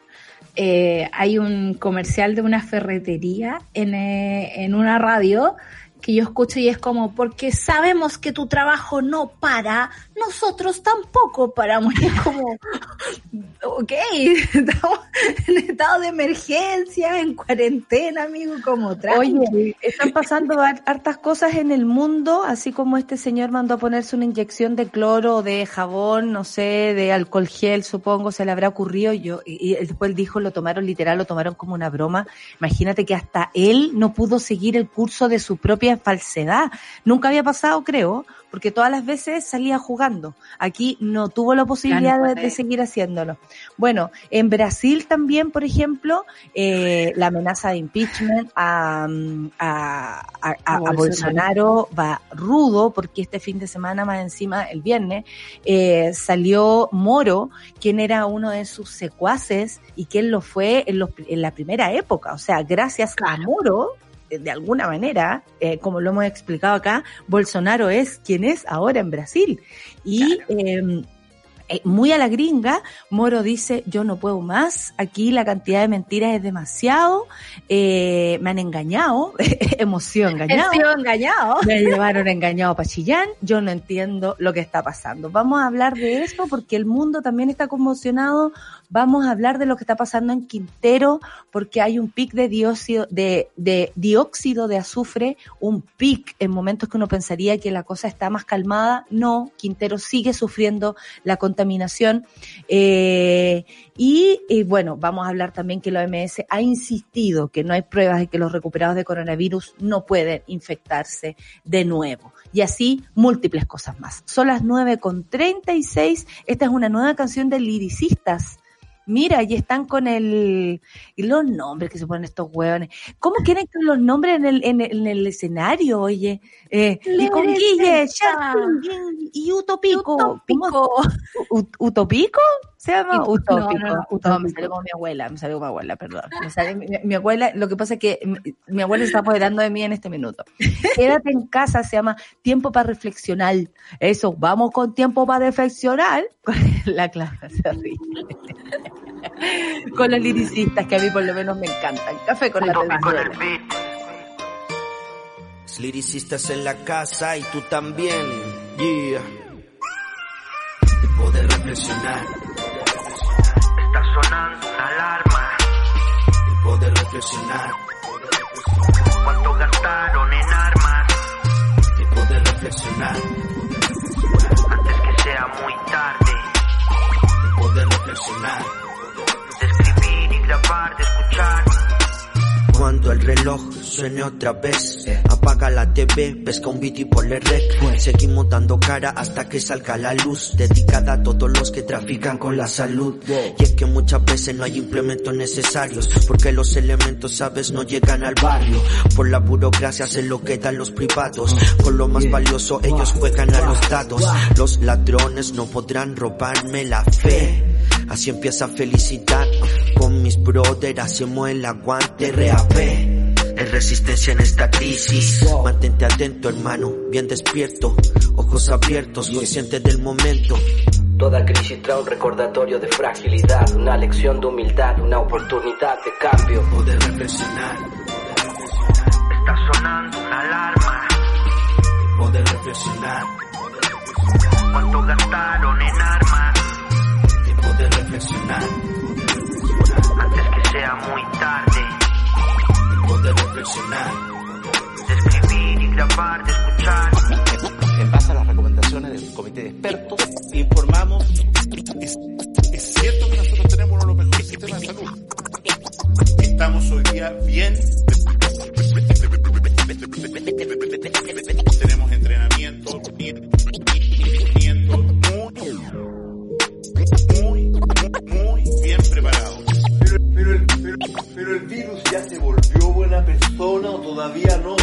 Eh, hay un comercial de una ferretería en, eh, en una radio que yo escucho y es como, porque sabemos que tu trabajo no para, nosotros tampoco paramos. Y es como, ok, estamos en estado de emergencia, en cuarentena, amigo, como Oye, están pasando hartas cosas en el mundo, así como este señor mandó a ponerse una inyección de cloro, de jabón, no sé, de alcohol gel, supongo, se le habrá ocurrido. Yo, y después dijo, lo tomaron literal, lo tomaron como una broma. Imagínate que hasta él no pudo seguir el curso de su propia falsedad. Nunca había pasado, creo, porque todas las veces salía jugando. Aquí no tuvo la posibilidad de, seguir haciéndolo. Bueno, en Brasil también, por ejemplo, eh, la amenaza de impeachment a, a, Bolsonaro. va rudo, porque este fin de semana, más encima, el viernes, eh, salió Moro, quien era uno de sus secuaces y quien lo fue en, en la primera época. O sea, gracias a Moro, de alguna manera, eh, como lo hemos explicado acá, Bolsonaro es quien es ahora en Brasil. Y em, eh, muy a la gringa, Moro dice, yo no puedo más, aquí la cantidad de mentiras es demasiado, eh, me han engañado, emoción engañado. engañado. Me llevaron engañado para Chillán, yo no entiendo lo que está pasando. Vamos a hablar de eso porque el mundo también está conmocionado Vamos a hablar de lo que está pasando en Quintero porque hay un pic de dióxido de, de dióxido de azufre, un pic en momentos que uno pensaría que la cosa está más calmada. No, Quintero sigue sufriendo la contaminación. Eh, y, bueno, vamos a hablar también que la OMS ha insistido que no hay pruebas de que los recuperados de coronavirus no pueden infectarse de nuevo. y así múltiples cosas más. Son las 9 con 36. Esta es una nueva canción de liricistas. Mira, y están con el. Y los nombres que se ponen estos hueones. ¿Cómo quieren que los nombres en el, en el, en el escenario, oye? Eh, y con Guille, y Utopico. Utópico. ¿Ut- ¿Utopico? ¿Se llama? Utópico. no, no, No, me salió como mi abuela, me salió como mi abuela, perdón. Me salió- mi, mi abuela, lo que pasa es que mi, mi abuela se está apoderando de mí en este minuto. Quédate en casa, se llama tiempo para reflexionar. Eso, vamos con tiempo para reflexionar. La clase se ríe. Con los liricistas que a mí por lo menos me encantan. Café con la Venezuela. Liricistas en la casa y tú también. Yeah. Poder reflexionar. Suene otra vez, apaga la TV, pesca un beat y ponle rec. Seguimos dando cara hasta que salga la luz, dedicada a todos los que trafican con la salud. Y es que muchas veces no hay implementos necesarios, porque los elementos, sabes, no llegan al barrio. Por la burocracia se lo quedan los privados, con lo más valioso ellos juegan a los dados. Los ladrones no podrán robarme la fe. Así empieza felicidad. Con mis brothers hacemos el aguante RAP. Es resistencia en esta crisis. Mantente atento, hermano, bien despierto. Ojos abiertos, consciente del momento. Toda crisis trae un recordatorio de fragilidad, una lección de humildad, una oportunidad de cambio. Poder reflexionar, Está sonando una alarma. poder reflexionar, ¿Cuánto gastaron en armas? poder reflexionar, Antes que sea muy tarde. Poder reflexionar. De escribir y grabar, de escuchar. en base a las recomendaciones del comité de expertos, informamos. Es, es cierto que nosotros tenemos uno de los mejores sistemas de salud. Estamos hoy día bien. Tenemos entrenamiento, pero, el, virus ya se volvió buena persona o todavía no.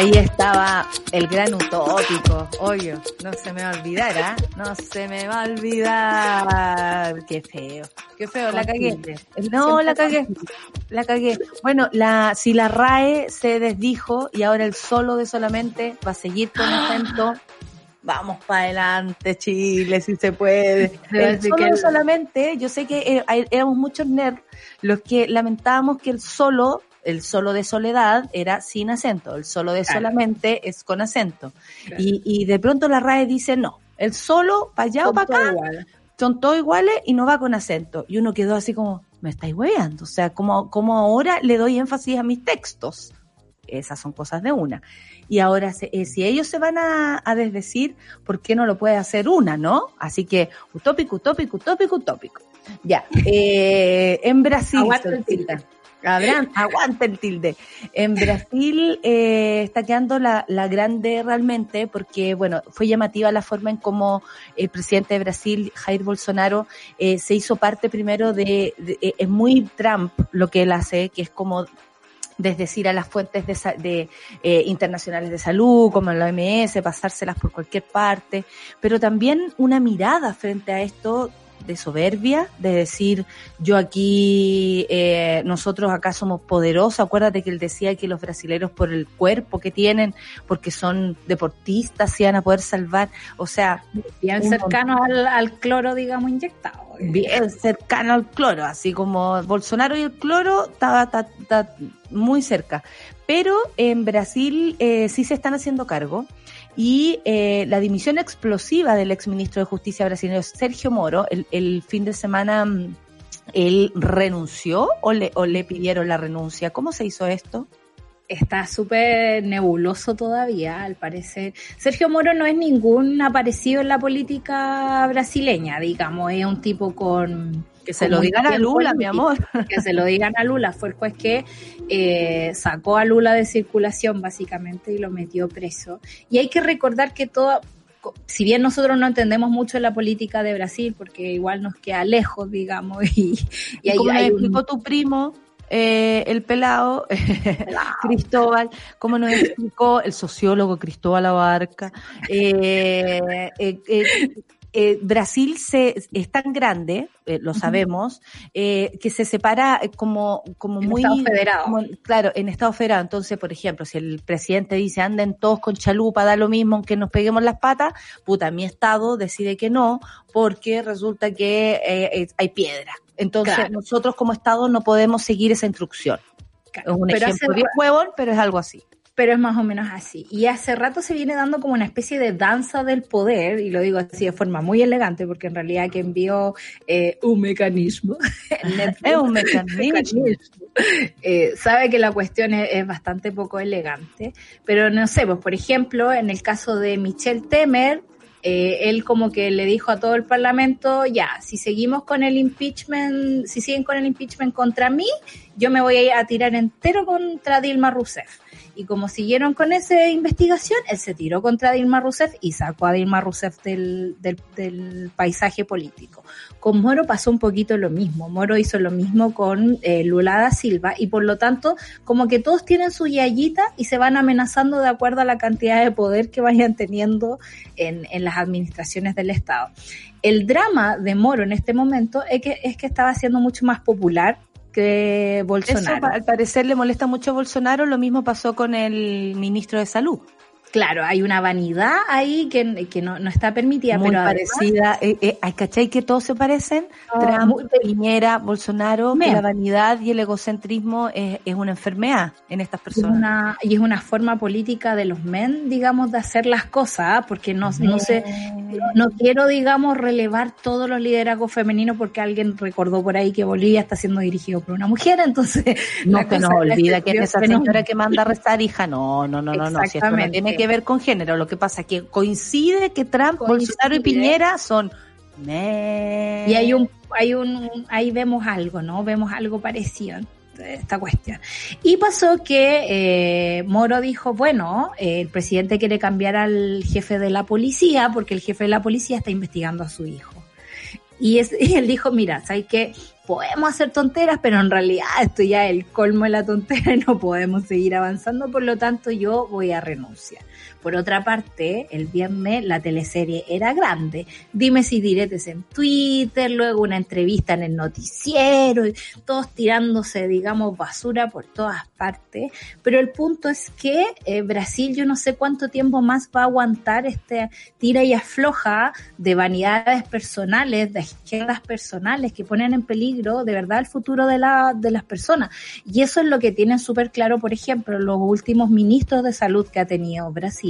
Ahí estaba el gran utópico. Oye, no se me va a olvidar, ¿ah? No se me va a olvidar. Qué feo. Qué feo, la cagué. No, la cagué. La cagué. Bueno, la, si la RAE se desdijo y ahora el solo de solamente va a seguir con acento. Vamos para adelante, Chile, si se puede. El solo de solamente, yo sé que eh, éramos muchos nerds los que lamentábamos que el solo, el solo de soledad era sin acento, el solo de Claro. solamente es con acento. Claro. Y, y de pronto la RAE dice no, el solo para allá o Son para todo acá igual. son todos iguales y no va con acento. Y uno quedó así como, me estáis hueando. O sea, como, como ahora le doy énfasis a mis textos. Esas son cosas de una. Y ahora, eh, si ellos se van a, a desdecir, ¿por qué no lo puede hacer una, no? Así que, utópico, utópico, utópico, utópico. Ya. Eh, en Brasil. Abraham, aguanta el tilde. En Brasil eh, está quedando la, la grande realmente porque, bueno, fue llamativa la forma en cómo el presidente de Brasil, Jair Bolsonaro, eh, se hizo parte primero de, eh, es muy Trump lo que él hace, que es como desdecir a las fuentes de, de, eh, internacionales de salud, como la OMS, pasárselas por cualquier parte, pero también una mirada frente a esto de soberbia, de decir, yo aquí, eh, nosotros acá somos poderosos, acuérdate que él decía que los brasileros por el cuerpo que tienen, porque son deportistas, se iban a poder salvar, o sea, Bien Un cercano al, al cloro, digamos, inyectado. bien cercano al cloro, así como Bolsonaro y el cloro está- está muy cerca. Pero en Brasil eh, sí se están haciendo cargo y eh, la dimisión explosiva del exministro de Justicia brasileño Sergio Moro el, fin de semana mm, ¿Él renunció o le pidieron la renuncia? ¿Cómo se hizo esto? está súper nebuloso todavía, al parecer. Sergio Moro no es ningún aparecido en la política brasileña, digamos, es un tipo con... Que se lo digan a Lula, mi amor. Que se lo digan a Lula. Fue el juez que eh, sacó a Lula de circulación, básicamente, y lo metió preso. Y hay que recordar que todo, si bien nosotros no entendemos mucho la política de Brasil, porque igual nos queda lejos, digamos, y, y, como hay explicó tu primo, eh, el pelado, Cristóbal, como nos explicó el sociólogo Cristóbal Abarca, eh, eh, eh, Brasil se, es tan grande, eh, lo sabemos, eh, que se separa como, como muy... Estado federado. claro, en Estado federado. Entonces, por ejemplo, si el presidente dice anden todos con chalupa, da lo mismo aunque nos peguemos las patas, puta, mi Estado decide que no, porque resulta que hay piedra. Entonces, nosotros como Estado no podemos seguir esa instrucción. Es un ejemplo bien huevón, pero es algo así pero es más o menos así. Y hace rato se viene dando como una especie de danza del poder, y lo digo así de forma muy elegante, porque en realidad que envió eh, un mecanismo. es un mecanismo. Eh, sabe que la cuestión es, bastante poco elegante, pero no sé, pues por ejemplo, en el caso de Michel Temer, eh, él como que le dijo a todo el Parlamento, ya, si seguimos con el impeachment, si siguen con el impeachment contra mí, yo me voy a tirar entero contra Dilma Rousseff. Y como siguieron con esa investigación, él se tiró contra Dilma Rousseff y sacó a Dilma Rousseff del, del, paisaje político. Con Moro pasó un poquito lo mismo. Moro hizo lo mismo con eh, Lula da Silva y por lo tanto, como que todos tienen su yayita y se van amenazando de acuerdo a la cantidad de poder que vayan teniendo en, en las administraciones del Estado. El drama de Moro en este momento es que, es que estaba siendo mucho más popular que Bolsonaro. Eso, al parecer le molesta mucho a Bolsonaro, lo mismo pasó con el ministro de Salud. Claro, hay una vanidad ahí que, que no, no está permitida, Muy pero parecida. Eh, eh, ¿Cachai que todos se parecen? Trump, Piñera, Bolsonaro, que la vanidad y el egocentrismo es, es una enfermedad en estas personas. Una, y es una forma política de los men, digamos, de hacer las cosas, ¿ah? porque no, no sé, no quiero, digamos, relevar todos los liderazgos femeninos porque alguien recordó por ahí que Bolivia está siendo dirigido por una mujer, entonces... No que nos olvida que es esa señora que manda a restar hija, no, no, no, no, no, si esto no tiene que ver con género, lo que pasa es que coincide que Trump, Bolsonaro y Piñera son... Y hay un, hay un, ahí vemos algo, ¿no? Vemos algo parecido esta cuestión. Y pasó que eh, Moro dijo, bueno, eh, el presidente quiere cambiar al jefe de la policía porque el jefe de la policía está investigando a su hijo. Y, es, y él dijo, mira, ¿sabes qué? Podemos hacer tonteras, pero en realidad esto ya es el colmo de la tontera y no podemos seguir avanzando, por lo tanto yo voy a renunciar. Por otra parte, el viernes la teleserie era grande. Dime si diretes en Twitter, luego una entrevista en el noticiero, todos tirándose, digamos, basura por todas partes. Pero el punto es que eh, Brasil yo no sé cuánto tiempo más va a aguantar este tira y afloja de vanidades personales, de izquierdas personales que ponen en peligro de verdad el futuro de, la, de las personas. Y eso es lo que tienen súper claro, por ejemplo, los últimos ministros de salud que ha tenido Brasil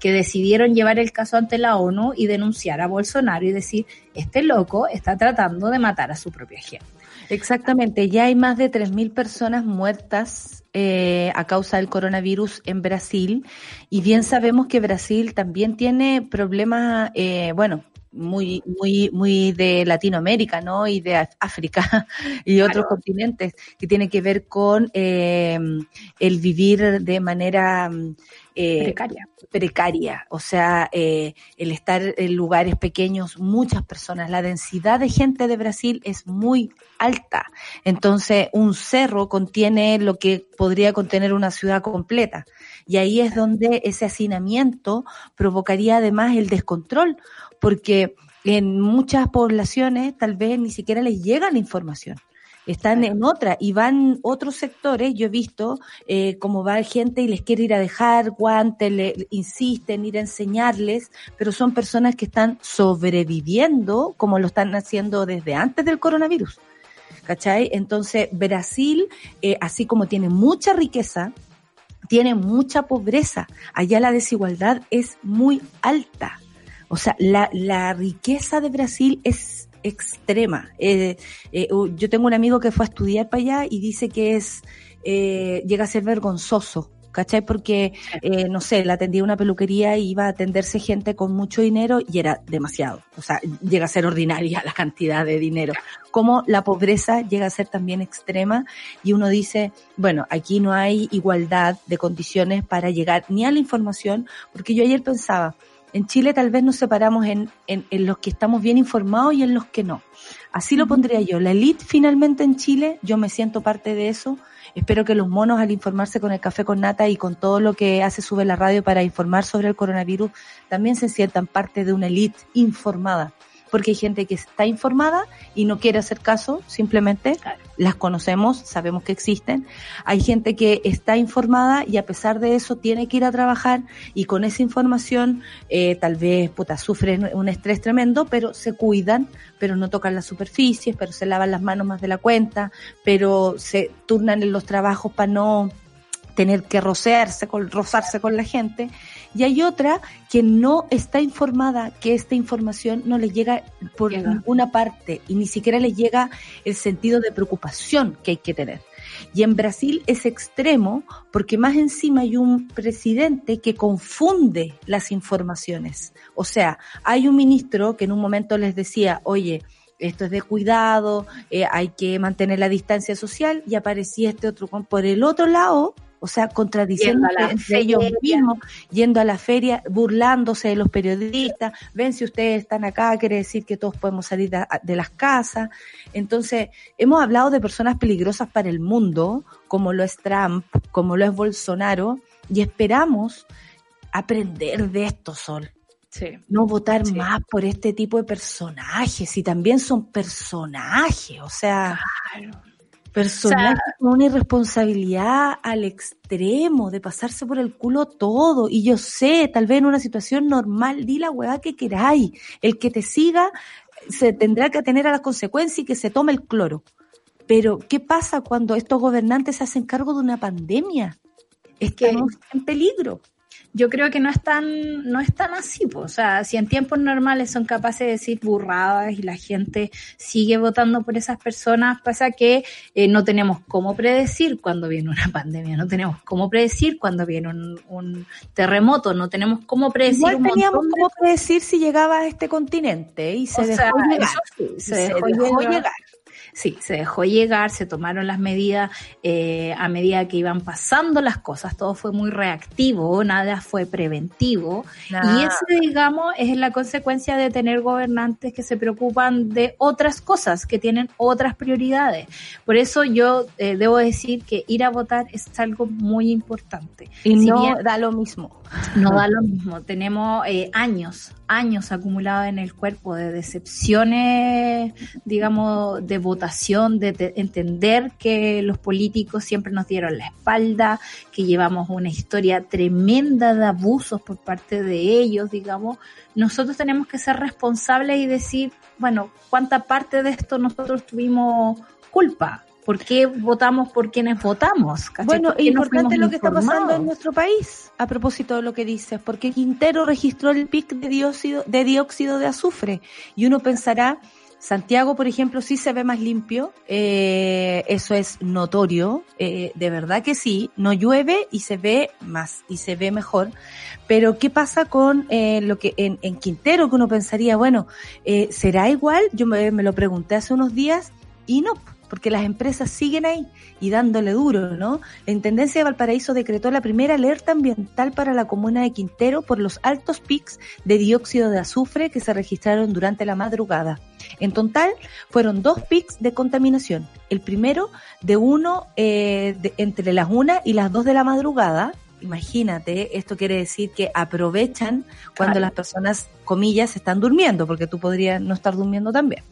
que decidieron llevar el caso ante la ONU y denunciar a Bolsonaro y decir, este loco está tratando de matar a su propia gente. Exactamente, ya hay más de 3.000 personas muertas eh, a causa del coronavirus en Brasil y bien sabemos que Brasil también tiene problemas, eh, bueno, muy, muy, muy de Latinoamérica, ¿no? Y de África y otros continentes, que tiene que ver con eh, el vivir de manera eh, precaria. precaria, o sea, eh, el estar en lugares pequeños, muchas personas, la densidad de gente de Brasil es muy alta, entonces un cerro contiene lo que podría contener una ciudad completa, y ahí es donde ese hacinamiento provocaría además el descontrol, porque en muchas poblaciones tal vez ni siquiera les llega la información están en otra y van otros sectores, yo he visto eh, cómo va gente y les quiere ir a dejar guantes, le, insisten ir a enseñarles, pero son personas que están sobreviviendo como lo están haciendo desde antes del coronavirus. ¿Cachai? Entonces, Brasil, eh, así como tiene mucha riqueza, tiene mucha pobreza. Allá la desigualdad es muy alta. O sea, la, la riqueza de Brasil es extrema. Eh, eh, yo tengo un amigo que fue a estudiar para allá y dice que es eh, llega a ser vergonzoso ¿cachai? Porque, eh, no sé, la atendía una peluquería y iba a atenderse gente con mucho dinero y era demasiado. O sea, llega a ser ordinaria la cantidad de dinero. Como la pobreza llega a ser también extrema y uno dice, bueno, aquí no hay igualdad de condiciones para llegar ni a la información, porque yo ayer pensaba, en Chile tal vez nos separamos en, en, en los que estamos bien informados y en los que no. Así lo pondría yo. La elite finalmente en Chile, yo me siento parte de eso, Espero que los monos al informarse con el café con nata y con todo lo que hace sube la radio para informar sobre el coronavirus, también se sientan parte de una elite informada porque hay gente que está informada y no quiere hacer caso, simplemente las conocemos, sabemos que existen. Hay gente que está informada y a pesar de eso tiene que ir a trabajar y con esa información eh, tal vez puta, sufren un estrés tremendo, pero se cuidan, pero no tocan las superficies, pero se lavan las manos más de la cuenta, pero se turnan en los trabajos para no tener que rocearse con, rozarse con la gente y hay otra que no está informada, que esta información no le llega por ninguna parte y ni siquiera le llega el sentido de preocupación que hay que tener. Y en Brasil es extremo porque más encima hay un presidente que confunde las informaciones. O sea, hay un ministro que en un momento les decía, oye, esto es de cuidado, eh, hay que mantener la distancia social y aparecía este otro por el otro lado o sea, contradiciendo ellos mismos, yendo a la feria, burlándose de los periodistas, ven si ustedes están acá, quiere decir que todos podemos salir de, las casas. Entonces, hemos hablado de personas peligrosas para el mundo, como lo es Trump, como lo es Bolsonaro, y esperamos aprender de esto, Sol. No votar más por este tipo de personajes, y también son personajes, o sea, Personajes con una irresponsabilidad al extremo de pasarse por el culo todo. Y yo sé, tal vez en una situación normal, di la hueá que queráis. El que te siga se tendrá que atener a las consecuencias y que se tome el cloro. Pero, ¿qué pasa cuando estos gobernantes se hacen cargo de una pandemia? Estamos en peligro yo creo que no es tan, no es tan así, pues. o sea, si en tiempos normales son capaces de decir burradas y la gente sigue votando por esas personas, pasa que eh, no tenemos cómo predecir cuando viene una pandemia, no tenemos cómo predecir cuando viene un, terremoto, no tenemos cómo predecir. Igual teníamos cómo predecir si llegaba a este continente y se dejó llegar. se, dejó, llegar. Sí, se dejó llegar, se tomaron las medidas eh, a medida que iban pasando las cosas, todo fue muy reactivo, nada fue preventivo. Y eso, digamos, es la consecuencia de tener gobernantes que se preocupan de otras cosas, que tienen otras prioridades. Por eso yo eh, debo decir que ir a votar es algo muy importante. Y no da lo mismo. No da lo mismo. Tenemos eh, años, años acumulados en el cuerpo de decepciones, digamos, de votación, de, entender que los políticos siempre nos dieron la espalda, que llevamos una historia tremenda de abusos por parte de ellos, digamos. Nosotros tenemos que ser responsables y decir, bueno, ¿cuánta parte de esto nosotros tuvimos culpa? ¿Por qué votamos por quienes votamos? Bueno, es importante lo que está pasando en nuestro país, a propósito de lo que dices, porque Quintero registró el pic de dióxido de, dióxido de azufre y uno pensará, Santiago, por ejemplo, sí se ve más limpio, eh, eso es notorio, eh, de verdad que sí, no llueve y se ve más y se ve mejor, pero ¿qué pasa con eh, lo que en, en, Quintero que uno pensaría, bueno, eh, será igual? Yo me, me lo pregunté hace unos días y no, porque las empresas siguen ahí y dándole duro, ¿no? La Intendencia de Valparaíso decretó la primera alerta ambiental para la comuna de Quintero por los altos pics de dióxido de azufre que se registraron durante la madrugada. En total fueron dos pics de contaminación. El primero de uno eh, entre las una y las dos de la madrugada. Imagínate, esto quiere decir que aprovechan cuando las personas, comillas, están durmiendo, porque tú podrías no estar durmiendo también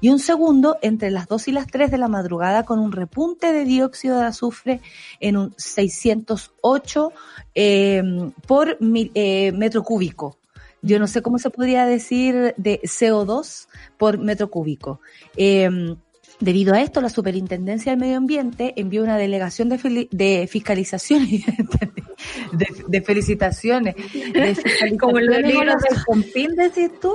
y un segundo entre las 2 y las 3 de la madrugada con un repunte de dióxido de azufre en un 608 eh, por eh, metro cúbico. Yo no sé cómo se podría decir de CO2 por metro cúbico. Eh, Debido a esto, la Superintendencia del Medio Ambiente envió una delegación de, de fiscalización, de, felicitaciones, Como los libros del Compín, decís tú.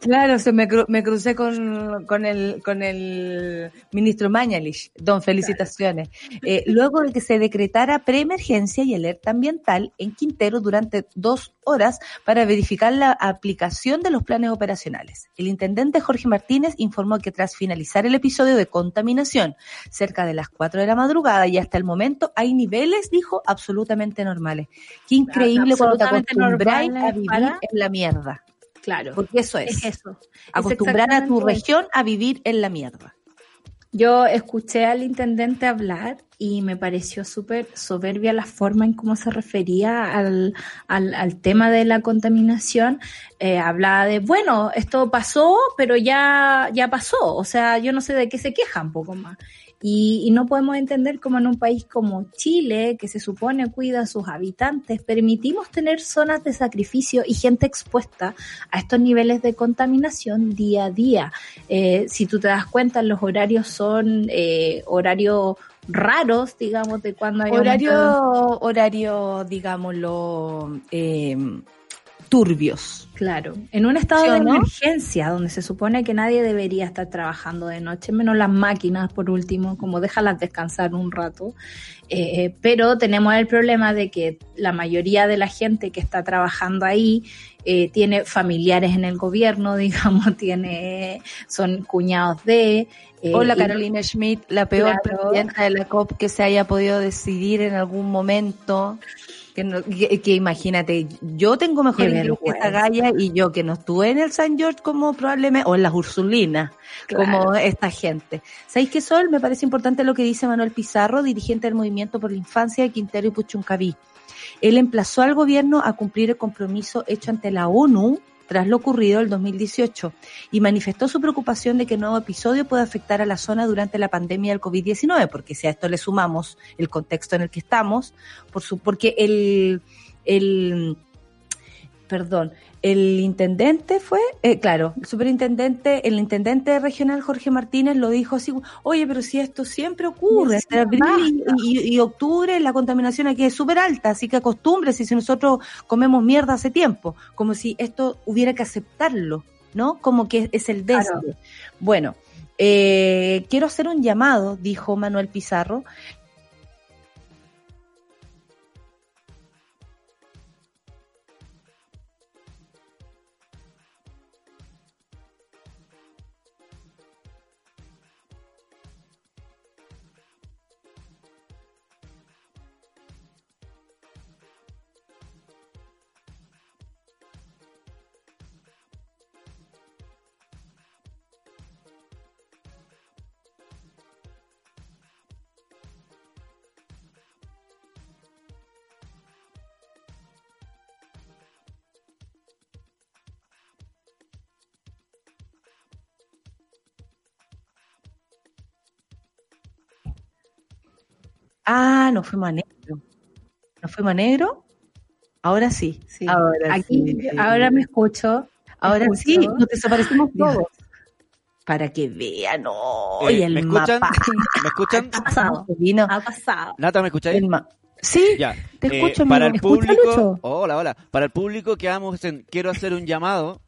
Claro, se me, cru- me crucé con, con, el, con el ministro Mañalich. Don, felicitaciones. Eh, luego de que se decretara preemergencia y alerta ambiental en Quintero durante dos horas para verificar la aplicación de los planes operacionales. El intendente Jorge Martínez informó que tras finalizar el episodio de contaminación cerca de las 4 de la madrugada y hasta el momento hay niveles, dijo, absolutamente normales. Qué increíble cuando te acostumbráis a vivir para- en la mierda. Claro. Porque eso es. Es eso. Es Acostumbrar a tu región a vivir en la mierda. Yo escuché al intendente hablar y me pareció súper soberbia la forma en cómo se refería al, al, al tema de la contaminación. Eh, hablaba de, bueno, esto pasó, pero ya, ya pasó. O sea, yo no sé de qué se quejan un poco más. Y, y no podemos entender cómo en un país como Chile, que se supone cuida a sus habitantes, permitimos tener zonas de sacrificio y gente expuesta a estos niveles de contaminación día a día. Eh, si tú te das cuenta, los horarios son eh, horarios raros, digamos, de cuando hay Horario, horario, digámoslo, eh, turbios. Claro, en un estado ¿Sí o de no? emergencia donde se supone que nadie debería estar trabajando de noche, menos las máquinas por último, como déjalas descansar un rato. Eh, pero tenemos el problema de que la mayoría de la gente que está trabajando ahí eh, tiene familiares en el gobierno, digamos, tiene, son cuñados de... eh, Hola y- Carolina Schmidt, la peor Claro. presidenta de la COP que se haya podido decidir en algún momento. Que, no- que- que imagínate, yo tengo mejor inglés que esta galla y yo que no estuve en el San George como probablemente, o en las Ursulinas, como esta gente. ¿Sabéis qué, Sol? Me parece importante lo que dice Manuel Pizarro, dirigente del Movimiento por la Infancia de Quintero y Puchuncaví. Él emplazó al gobierno a cumplir el compromiso hecho ante la ONU tras lo ocurrido el 2018 y manifestó su preocupación de que el nuevo episodio pueda afectar a la zona durante la pandemia del COVID-19, porque si a esto le sumamos el contexto en el que estamos, por su, porque el, el, perdón, el intendente fue, eh, claro, el superintendente, el intendente regional Jorge Martínez lo dijo así, oye, pero si esto siempre ocurre, Sí, entre abril y, y- y octubre la contaminación aquí es súper alta, así que acostúmbrese si nosotros comemos mierda hace tiempo, como si esto hubiera que aceptarlo, ¿no? Como que es el Claro. desde. Bueno, eh, quiero hacer un llamado, dijo Manuel Pizarro, Ah, nos fuimos a negro. ¿Nos fuimos a negro? Ahora sí. Sí. Ahora Aquí, sí. ahora me escucho. Ahora escucho. sí, nos desaparecimos Dios. todos. Para que vean, no. Eh, el ¿Me escuchan? mapa. ¿Me escuchan? Ha pasado. Vino Ha pasado. Nata, ¿me escucháis? Sí, Ya. te Eh, escucho, para amigo. el ¿Me escucha, público, Lucho? hola, hola. Para el público que vamos en quiero hacer un llamado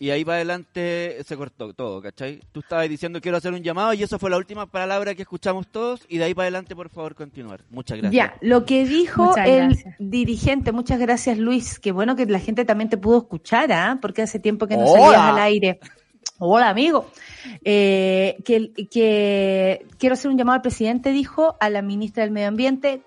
y ahí para adelante se cortó todo, ¿cachai? Tú estabas diciendo quiero hacer un llamado y eso fue la última palabra que escuchamos todos y de ahí para adelante por favor continuar. Muchas gracias. Ya, lo que dijo Muchas el gracias. dirigente, muchas gracias Luis, qué bueno que la gente también te pudo escuchar, ¿ah? porque hace tiempo que no Hola. salías al aire. Hola, amigo. Eh, que, quiero hacer un llamado al presidente, dijo a la ministra del Medio Ambiente,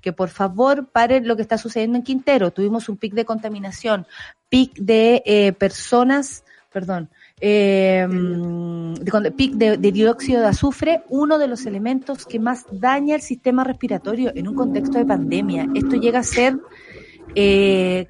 que por favor pare lo que está sucediendo en Quintero. Tuvimos un pic de contaminación, pic de eh, personas, perdón, eh, de, pic de, de dióxido de azufre, uno de los elementos que más daña el sistema respiratorio en un contexto de pandemia. Esto llega a ser eh,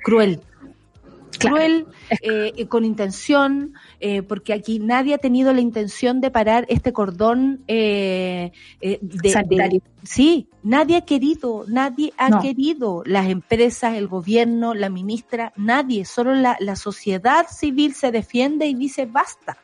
cruel. Cruel, eh, con intención, eh, porque aquí nadie ha tenido la intención de parar este cordón eh, eh, de, de- sí, nadie ha querido, nadie ha No. querido, las empresas, el gobierno, la ministra, nadie, solo la, la sociedad civil se defiende y dice basta.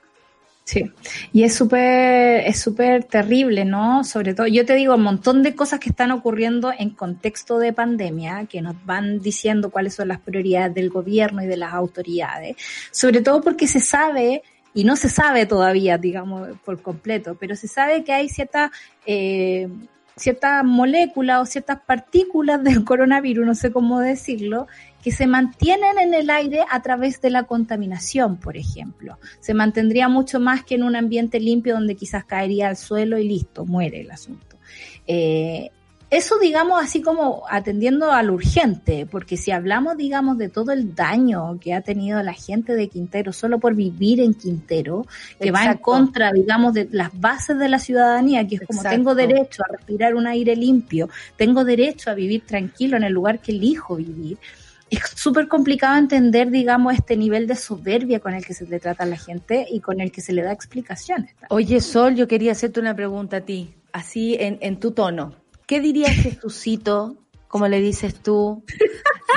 Sí, y es súper, es súper terrible, ¿no? Sobre todo, yo te digo, un montón de cosas que están ocurriendo en contexto de pandemia, que nos van diciendo cuáles son las prioridades del gobierno y de las autoridades, sobre todo porque se sabe, y no se sabe todavía, digamos, por completo, pero se sabe que hay cierta, eh, ciertas moléculas o ciertas partículas del coronavirus, no sé cómo decirlo, que se mantienen en el aire a través de la contaminación, por ejemplo. Se mantendría mucho más que en un ambiente limpio donde quizás caería al suelo y listo, muere el asunto. Eh, eso, digamos, así como atendiendo al urgente, porque si hablamos, digamos, de todo el daño que ha tenido la gente de Quintero solo por vivir en Quintero, que va en contra, digamos, de las bases de la ciudadanía, que es como tengo derecho a respirar un aire limpio, tengo derecho a vivir tranquilo en el lugar que elijo vivir, es súper complicado entender, digamos, este nivel de soberbia con el que se le trata a la gente y con el que se le da explicaciones. Oye, Sol, yo quería hacerte una pregunta a ti, así en, en tu tono. ¿Qué diría Jesucito, como le dices tú,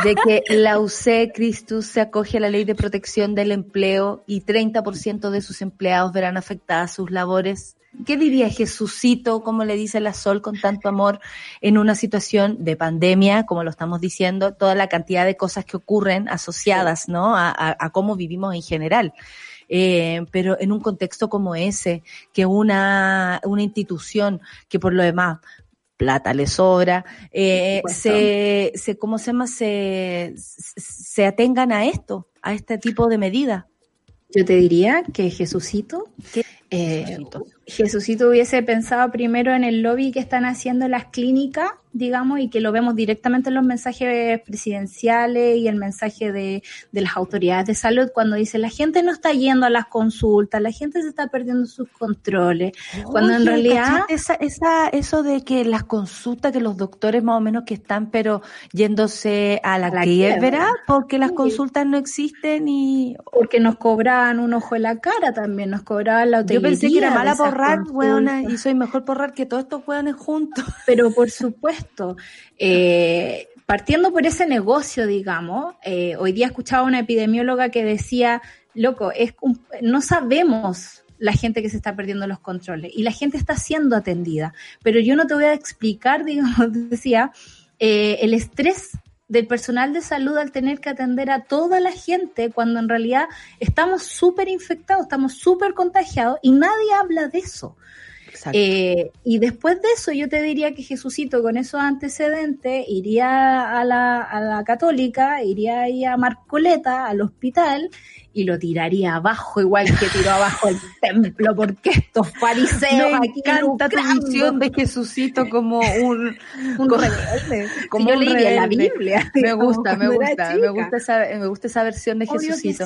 de que la UC Christus se acoge a la ley de protección del empleo y 30% de sus empleados verán afectadas sus labores? ¿Qué diría Jesucito, como le dice la Sol con tanto amor, en una situación de pandemia, como lo estamos diciendo, toda la cantidad de cosas que ocurren asociadas, ¿no? A, cómo vivimos en general. Eh, pero en un contexto como ese, que una, una institución que por lo demás plata le sobra, eh, se, se, ¿cómo se llama? Se, se atengan a esto, a este tipo de medidas. Yo te diría que Jesucito, eh, Jesucito hubiese pensado primero en el lobby que están haciendo las clínicas digamos, y que lo vemos directamente en los mensajes presidenciales y el mensaje de, de, las autoridades de salud cuando dice la gente no está yendo a las consultas, la gente se está perdiendo sus controles, cuando en realidad... Esa, esa, eso de que las consultas, que los doctores más o menos que están, pero yéndose a la, la quiebra, porque las consultas no existen y... Porque nos cobraban un ojo en la cara también, nos cobraban la hotelería. Yo pensé que era mala weona, y soy mejor porrar que todos estos weones juntos. Pero por supuesto eh, partiendo por ese negocio, digamos, eh, hoy día escuchaba una epidemióloga que decía, loco, es no sabemos la gente que se está perdiendo los controles y la gente está siendo atendida, pero yo no te voy a explicar, digamos, decía, eh, el estrés del personal de salud al tener que atender a toda la gente cuando en realidad estamos súper infectados, estamos súper contagiados y nadie habla de eso. Eh, y después de eso, yo te diría que Jesucito, con esos antecedentes, iría a la, a la católica, iría ahí a Marcoleta, al hospital, y lo tiraría abajo, igual que tiró abajo el templo, porque estos fariseos Me encanta tu visión de Jesucito como un, un rebelde. Como yo leí la Biblia. Me gusta, me gusta, me gusta esa, me gusta esa versión de Jesucito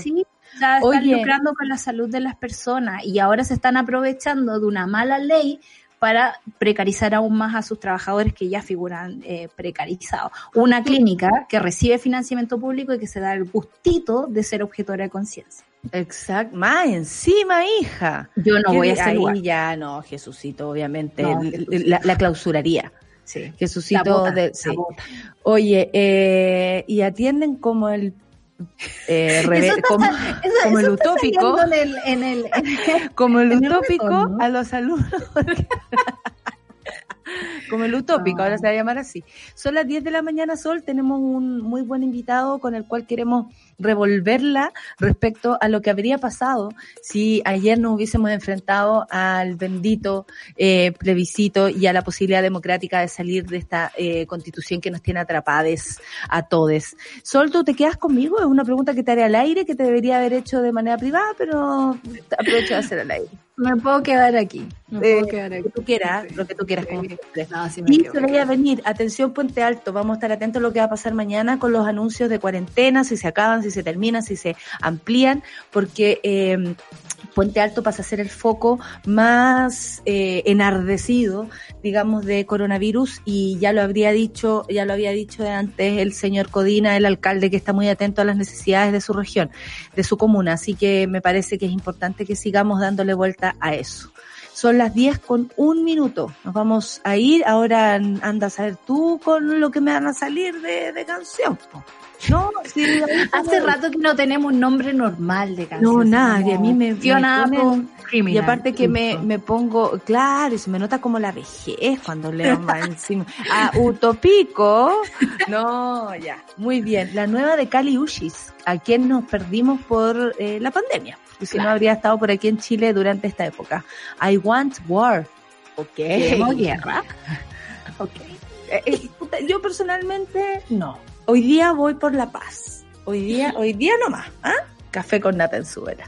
están lucrando con la salud de las personas y ahora se están aprovechando de una mala ley para precarizar aún más a sus trabajadores que ya figuran eh, precarizados. Una clínica que recibe financiamiento público y que se da el gustito de ser objetora de conciencia. Exacto, más encima, hija. Yo no voy a ser ahí ya no, Jesucito, obviamente, la, clausuraría. Sí. Jesucito de, Oye, eh, y atienden como el eh, como, como el utópico, en el, como el utópico a los alumnos. como el utópico, ahora se va a llamar así. Son las 10 de la mañana, Sol, tenemos un muy buen invitado con el cual queremos revolverla respecto a lo que habría pasado si ayer nos hubiésemos enfrentado al bendito eh, plebiscito y a la posibilidad democrática de salir de esta eh, constitución que nos tiene atrapades a todos. Sol, ¿tú te quedas conmigo? Es una pregunta que te haré al aire, que te debería haber hecho de manera privada, pero aprovecho de hacer al aire. Me puedo quedar aquí. Me puedo quedar aquí. Lo que tú quieras, lo que tú quieras. Como no, si y se voy a venir, atención Puente Alto, vamos a estar atentos a lo que va a pasar mañana con los anuncios de cuarentena, si se acaban, si se terminan, si se amplían, porque eh, Puente Alto pasa a ser el foco más eh, enardecido, digamos, de coronavirus y ya lo habría dicho, ya lo había dicho antes el señor Codina, el alcalde, que está muy atento a las necesidades de su región, de su comuna. Así que me parece que es importante que sigamos dándole vuelta a eso. Son las 10 con un minuto. Nos vamos a ir. Ahora anda a saber tú con lo que me van a salir de canción. No, sí, hace rato que no tenemos un nombre normal de canción. No, nadie. A mí me, me Y aparte que me, me pongo, claro, y se me nota como la vejez cuando leo más encima. Ah, Utopico. No, ya. Muy bien. La nueva de Cali Ushis, a quien nos perdimos por eh, la pandemia. Si no habría estado por aquí en Chile durante esta época. I want war. Ok. ¿Queremos guerra? Ok. Eh, eh, yo personalmente, no. Hoy día voy por la paz. Hoy día, hoy día nomás. ¿ah? Café con nata en su vera.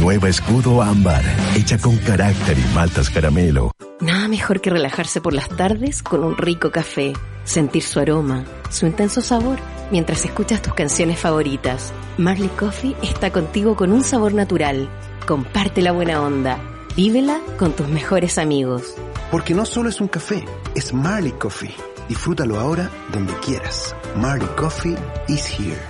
Nueva Escudo Ámbar, hecha con carácter y maltas caramelo. Nada mejor que relajarse por las tardes con un rico café, sentir su aroma, su intenso sabor, mientras escuchas tus canciones favoritas. Marley Coffee está contigo con un sabor natural. Comparte la buena onda. Vívela con tus mejores amigos. Porque no solo es un café, es Marley Coffee. Disfrútalo ahora donde quieras. Marley Coffee is here.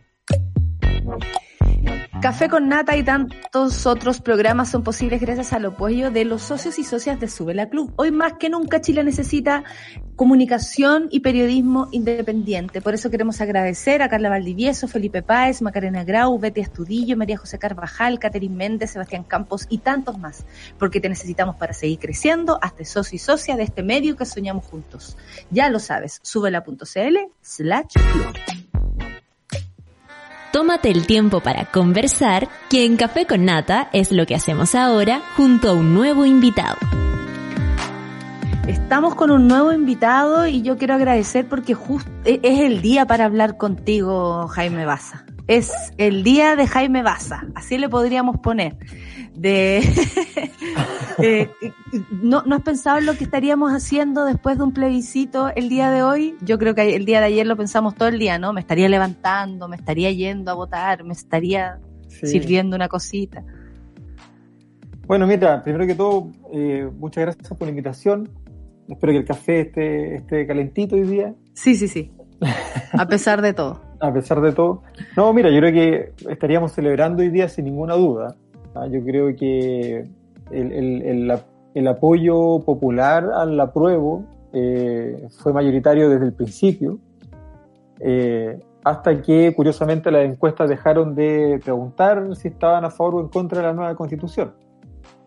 Café con Nata y tantos otros programas son posibles gracias al apoyo de los socios y socias de Subela Club. Hoy más que nunca Chile necesita comunicación y periodismo independiente. Por eso queremos agradecer a Carla Valdivieso, Felipe Páez, Macarena Grau, Betty Astudillo, María José Carvajal, Catherine Méndez, Sebastián Campos y tantos más. Porque te necesitamos para seguir creciendo, hasta socio y socia de este medio que soñamos juntos. Ya lo sabes, subela.cl slash club. Tómate el tiempo para conversar, que en Café con Nata es lo que hacemos ahora junto a un nuevo invitado. Estamos con un nuevo invitado y yo quiero agradecer porque justo es el día para hablar contigo, Jaime Baza. Es el día de Jaime Baza, así le podríamos poner. De eh, ¿no, ¿No has pensado en lo que estaríamos haciendo después de un plebiscito el día de hoy? Yo creo que el día de ayer lo pensamos todo el día, ¿no? Me estaría levantando, me estaría yendo a votar, me estaría Sí. sirviendo una cosita. Bueno, mira, primero que todo, eh, muchas gracias por la invitación. Espero que el café esté, esté calentito hoy día, Sí, sí, sí. A pesar de todo. a pesar de todo. No, mira, yo creo que estaríamos celebrando hoy día sin ninguna duda. Ah, Yo creo que el, el- el- el apoyo popular al apruebo eh, fue mayoritario desde el principio, eh, hasta que curiosamente las encuestas dejaron de preguntar si estaban a favor o en contra de la nueva constitución.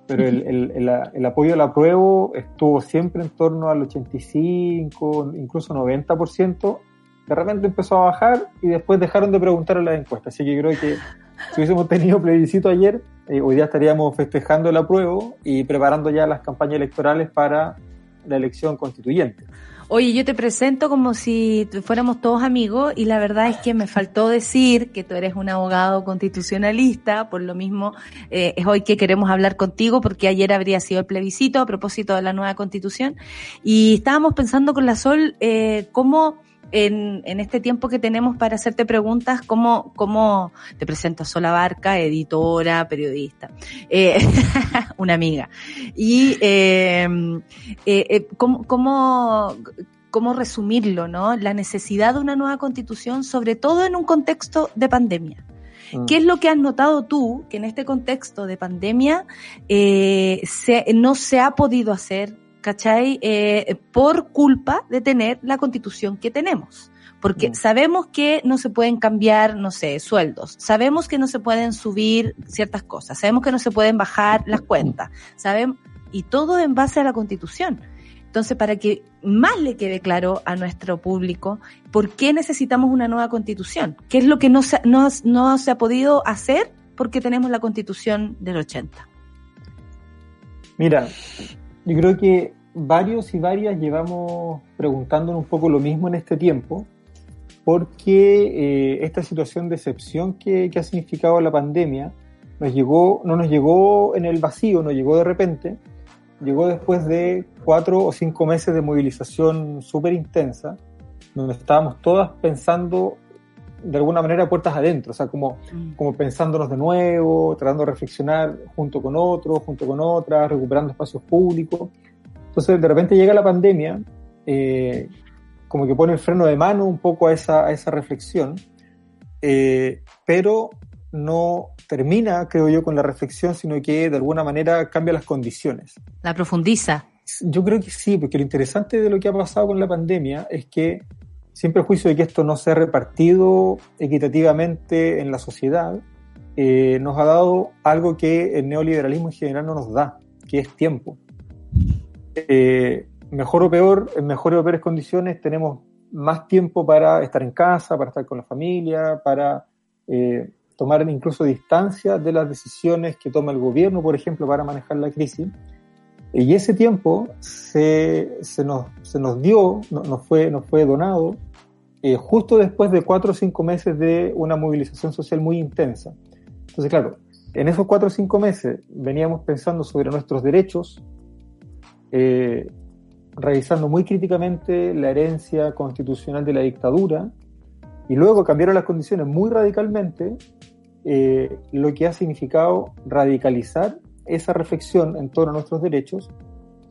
Pero el, apoyo al apruebo estuvo siempre en torno al 85, incluso 90%. De repente empezó a bajar y después dejaron de preguntar en las encuestas. Así que creo que si hubiésemos tenido plebiscito ayer, eh, hoy día estaríamos festejando el apruebo y preparando ya las campañas electorales para la elección constituyente. Oye, yo te presento como si fuéramos todos amigos y la verdad es que me faltó decir que tú eres un abogado constitucionalista, por lo mismo eh, es hoy que queremos hablar contigo porque ayer habría sido el plebiscito a propósito de la nueva constitución y estábamos pensando con la Sol eh, cómo en, en este tiempo que tenemos para hacerte preguntas, cómo, cómo te presento a Sola Barca, editora, periodista, eh, una amiga. Y eh, eh, eh, ¿cómo, cómo, cómo resumirlo, ¿no? La necesidad de una nueva constitución, sobre todo en un contexto de pandemia. ¿Qué es lo que has notado tú que en este contexto de pandemia eh, se- no se ha podido hacer, ¿cachai? Eh, por culpa de tener la constitución que tenemos. Porque sabemos que no se pueden cambiar, no sé, sueldos. Sabemos que no se pueden subir ciertas cosas. Sabemos que no se pueden bajar las cuentas. Sabemos, y todo en base a la constitución. Entonces, para que más le quede claro a nuestro público por qué necesitamos una nueva constitución, qué es lo que no se, no, no se ha podido hacer porque tenemos la constitución del 80. Mira, yo creo que varios y varias llevamos preguntándonos un poco lo mismo en este tiempo, porque eh, esta situación de excepción que, que ha significado la pandemia nos llegó, no nos llegó en el vacío, nos llegó de repente, llegó después de cuatro o cinco meses de movilización súper intensa, donde estábamos todas pensando de alguna manera puertas adentro, o sea, como, como pensándonos de nuevo, tratando de reflexionar junto con otros, junto con otras, recuperando espacios públicos. Entonces, de repente llega la pandemia, eh, como que pone el freno de mano un poco a esa, a esa reflexión, eh, pero no termina, creo yo, con la reflexión, sino que de alguna manera cambia las condiciones. La profundiza. Yo creo que sí, porque lo interesante de lo que ha pasado con la pandemia es que siempre el juicio de que esto no se ha repartido equitativamente en la sociedad, eh, nos ha dado algo que el neoliberalismo en general no nos da, que es tiempo. Eh, mejor o peor, en mejores o peores condiciones tenemos más tiempo para estar en casa, para estar con la familia, para eh, tomar incluso distancia de las decisiones que toma el gobierno, por ejemplo, para manejar la crisis. Y ese tiempo se, se, nos, se nos dio, no- nos, fue, nos fue donado, eh, justo después de cuatro o cinco meses de una movilización social muy intensa. Entonces, claro, en esos cuatro o cinco meses veníamos pensando sobre nuestros derechos, eh, revisando muy críticamente la herencia constitucional de la dictadura y luego cambiaron las condiciones muy radicalmente, eh, lo que ha significado radicalizar esa reflexión en torno a nuestros derechos,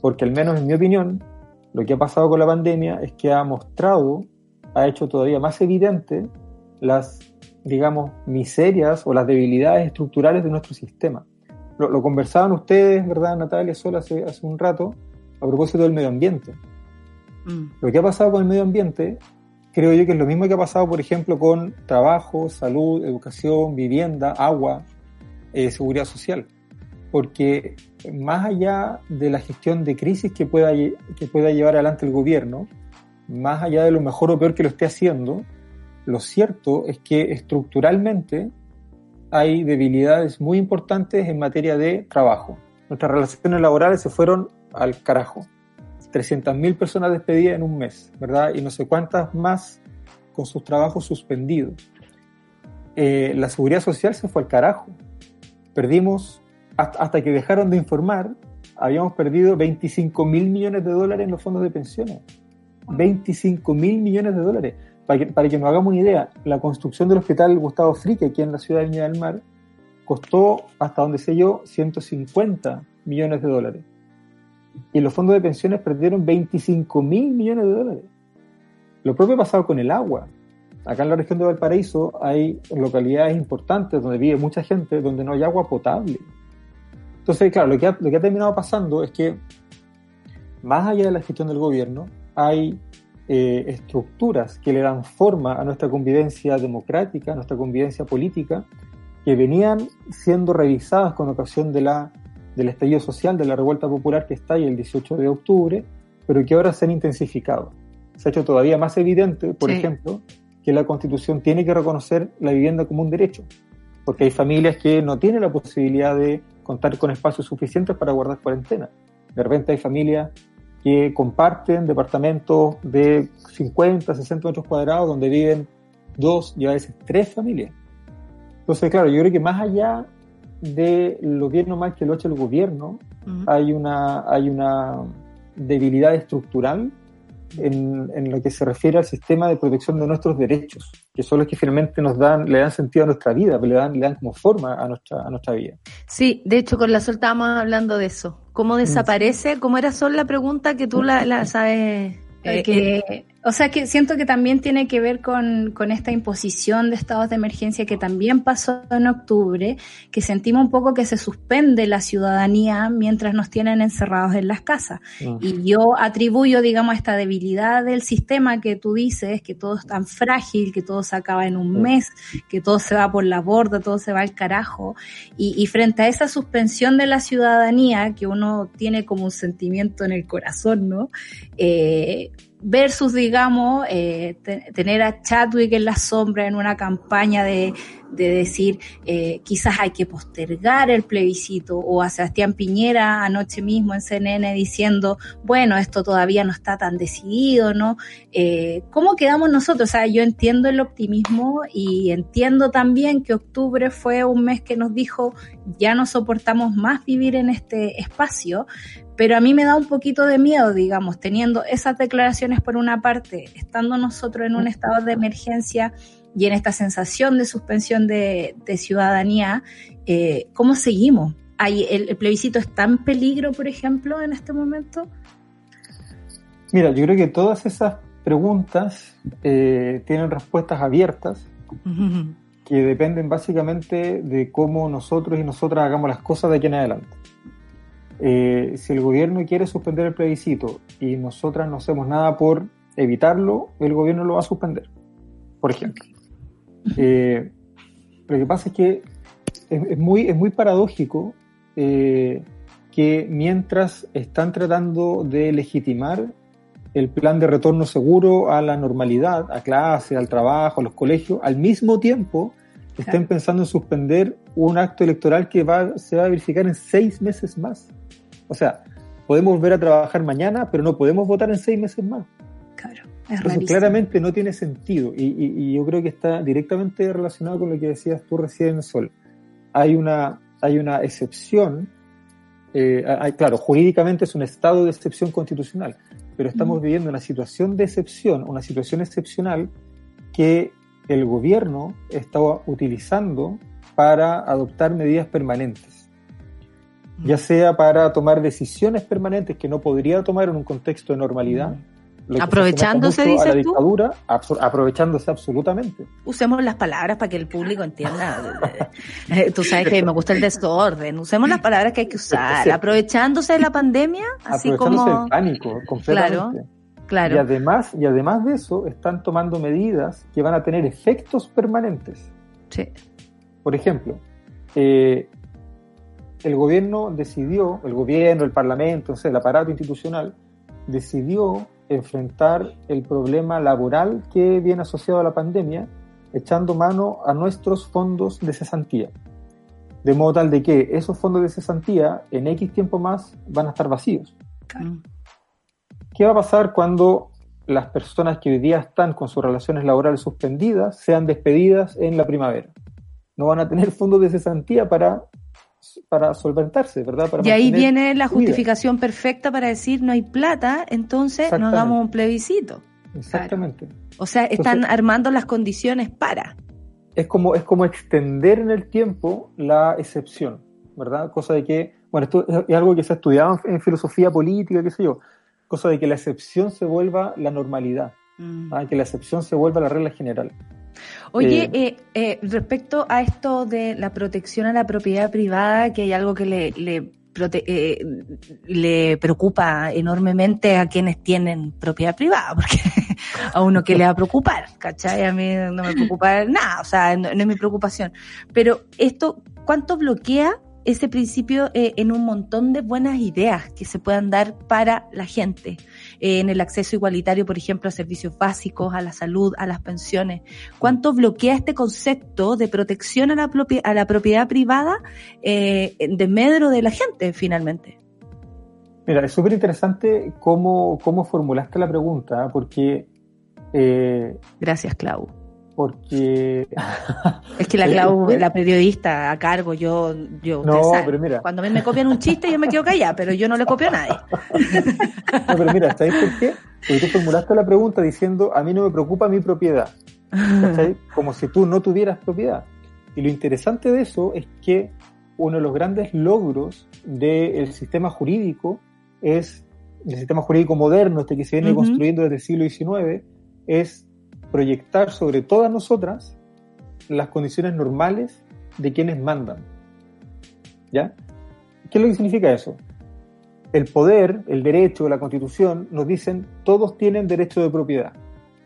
porque al menos en mi opinión, lo que ha pasado con la pandemia es que ha mostrado, ha hecho todavía más evidente las, digamos, miserias o las debilidades estructurales de nuestro sistema. Lo, lo conversaban ustedes, ¿verdad, Natalia, solo hace, hace un rato, a propósito del medio ambiente. Mm. Lo que ha pasado con el medio ambiente, creo yo que es lo mismo que ha pasado, por ejemplo, con trabajo, salud, educación, vivienda, agua, eh, seguridad social. Porque más allá de la gestión de crisis que pueda, que pueda llevar adelante el gobierno, más allá de lo mejor o peor que lo esté haciendo, lo cierto es que estructuralmente hay debilidades muy importantes en materia de trabajo. Nuestras relaciones laborales se fueron al carajo. 300.000 personas despedidas en un mes, ¿verdad? Y no sé cuántas más con sus trabajos suspendidos. Eh, la seguridad social se fue al carajo. Perdimos, hasta, que dejaron de informar, habíamos perdido 25 mil millones de dólares en los fondos de pensiones. 25 mil millones de dólares. Para que, para que nos hagamos una idea, la construcción del hospital Gustavo Frique, aquí en la ciudad de Viña del Mar, costó, hasta donde sé yo, 150 millones de dólares. Y los fondos de pensiones perdieron 25 mil millones de dólares. Lo propio ha pasado con el agua. Acá en la región de Valparaíso hay localidades importantes donde vive mucha gente donde no hay agua potable. Entonces, claro, lo que ha, lo que ha terminado pasando es que, más allá de la gestión del gobierno, hay eh, estructuras que le dan forma a nuestra convivencia democrática, a nuestra convivencia política, que venían siendo revisadas con ocasión de la, del estallido social, de la revuelta popular que está ahí el 18 de octubre, pero que ahora se han intensificado. Se ha hecho todavía más evidente, por Sí. ejemplo, que la Constitución tiene que reconocer la vivienda como un derecho, porque hay familias que no tienen la posibilidad de contar con espacios suficientes para guardar cuarentena. De repente hay familias que comparten departamentos de 50, 60 metros cuadrados donde viven dos y a veces tres familias. Entonces, claro, yo creo que más allá de lo bien o mal que lo ha hecho el gobierno, Ujú. hay una, hay una debilidad estructural en, en lo que se refiere al sistema de protección de nuestros derechos, que son los que finalmente nos dan, le dan sentido a nuestra vida, le dan, le dan como forma a nuestra, a nuestra vida. Sí, de hecho con la Sol estábamos hablando de eso. ¿Cómo desaparece? ¿Cómo era Sol la pregunta que tú la, la sabes? Eh, eh, que, o sea, que siento que también tiene que ver con, con esta imposición de estados de emergencia que también pasó en octubre, que sentimos un poco que se suspende la ciudadanía mientras nos tienen encerrados en las casas. Y yo atribuyo, digamos, esta debilidad del sistema que tú dices, que todo es tan frágil, que todo se acaba en un mes, que todo se va por la borda, todo se va al carajo. Y, y frente a esa suspensión de la ciudadanía, que uno tiene como un sentimiento en el corazón, ¿no? Eh, versus, digamos, eh, te- tener a Chadwick en la sombra en una campaña de, de decir eh, quizás hay que postergar el plebiscito o a Sebastián Piñera anoche mismo en CNN diciendo, bueno, esto todavía no está tan decidido, ¿no? Eh, ¿Cómo quedamos nosotros? O sea, yo entiendo el optimismo y entiendo también que octubre fue un mes que nos dijo, ya no soportamos más vivir en este espacio, pero a mí me da un poquito de miedo, digamos, teniendo esas declaraciones por una parte, estando nosotros en un estado de emergencia y en esta sensación de suspensión de, de ciudadanía, eh, ¿cómo seguimos? ¿Hay, el, el plebiscito está en peligro, por ejemplo, en este momento? Mira, yo creo que todas esas preguntas eh, tienen respuestas abiertas que dependen básicamente de cómo nosotros y nosotras hagamos las cosas de aquí en adelante. Eh, si el gobierno quiere suspender el plebiscito y nosotras no hacemos nada por evitarlo, el gobierno lo va a suspender, por ejemplo. Eh, lo que pasa es que es, muy, es muy paradójico eh, que mientras están tratando de legitimar el plan de retorno seguro a la normalidad, a clase, al trabajo, a los colegios, al mismo tiempo estén pensando en suspender un acto electoral que va, se va a verificar en seis meses más. O sea, podemos volver a trabajar mañana, pero no podemos votar en seis meses más. Claro, es Entonces, claramente no tiene sentido y, y- y yo creo que está directamente relacionado con lo que decías tú recién, Sol. Hay una, hay una excepción eh, hay- claro, jurídicamente es un estado de excepción constitucional, pero estamos viviendo una situación de excepción, una situación excepcional que el gobierno está utilizando para adoptar medidas permanentes, ya sea para tomar decisiones permanentes que no podría tomar en un contexto de normalidad. lo que se Aprovechándose, a la tú. dictadura, aprovechándose absolutamente. Usemos las palabras para que el público entienda. Eh, Tú sabes que me gusta el desorden. Usemos las palabras que hay que usar. Aprovechándose de la pandemia, así aprovechándose como. del pánico completamente. Claro, claro. Y además, y además de eso, están tomando medidas que van a tener efectos permanentes. Sí. Por ejemplo, eh, el gobierno decidió, el gobierno, el parlamento, o sea, el aparato institucional, decidió enfrentar el problema laboral que viene asociado a la pandemia, echando mano a nuestros fondos de cesantía. De modo tal de que esos fondos de cesantía en X tiempo más van a estar vacíos. ¿Qué va a pasar cuando las personas que hoy día están con sus relaciones laborales suspendidas sean despedidas en la primavera? No van a tener fondos de cesantía para, para solventarse, ¿verdad? Para Y ahí viene la vida. justificación perfecta para decir no hay plata, entonces no Exactamente. hagamos un plebiscito. Exactamente. O sea, están Entonces- armando las condiciones para. es como, es como extender en el tiempo la excepción, ¿verdad? Cosa de que, bueno, esto es, algo que se ha estudiado en filosofía política, qué sé yo, cosa de que la excepción se vuelva la normalidad, ¿ah? que la excepción se vuelva la regla general. Oye, Eh, eh, eh, respecto a esto de la protección a la propiedad privada, que hay algo que le, le, prote- eh, le preocupa enormemente a quienes tienen propiedad privada, porque a uno que le va a preocupar, ¿cachai? A mí no me preocupa nada, o sea, no, no es mi preocupación. Pero esto, ¿cuánto bloquea ese principio eh, en un montón de buenas ideas que se puedan dar para la gente? Eh, en el acceso igualitario, por ejemplo, a servicios básicos, a la salud, a las pensiones. ¿Cuánto bloquea este concepto de protección a la, propia- a la propiedad privada eh, de medro de la gente, finalmente? Mira, es súper interesante cómo, cómo formulaste la pregunta, porque... Gracias, Clau. Porque... Es que la Clau, la periodista a cargo, yo, yo, No, pero mira. cuando a mí me copian un chiste yo me quedo callada, pero yo no le copio a nadie. No, pero mira, ¿sabes por qué? Porque tú formulaste la pregunta diciendo, a mí no me preocupa mi propiedad. ¿Cachai? Como si tú no tuvieras propiedad. Y lo interesante de eso es que uno de los grandes logros del sistema jurídico es, el sistema jurídico moderno, este que se viene construyendo desde el siglo XIX, es proyectar sobre todas nosotras las condiciones normales de quienes mandan. ¿Ya? ¿Qué es lo que significa eso? el poder, el derecho, la constitución nos dicen todos tienen derecho de propiedad,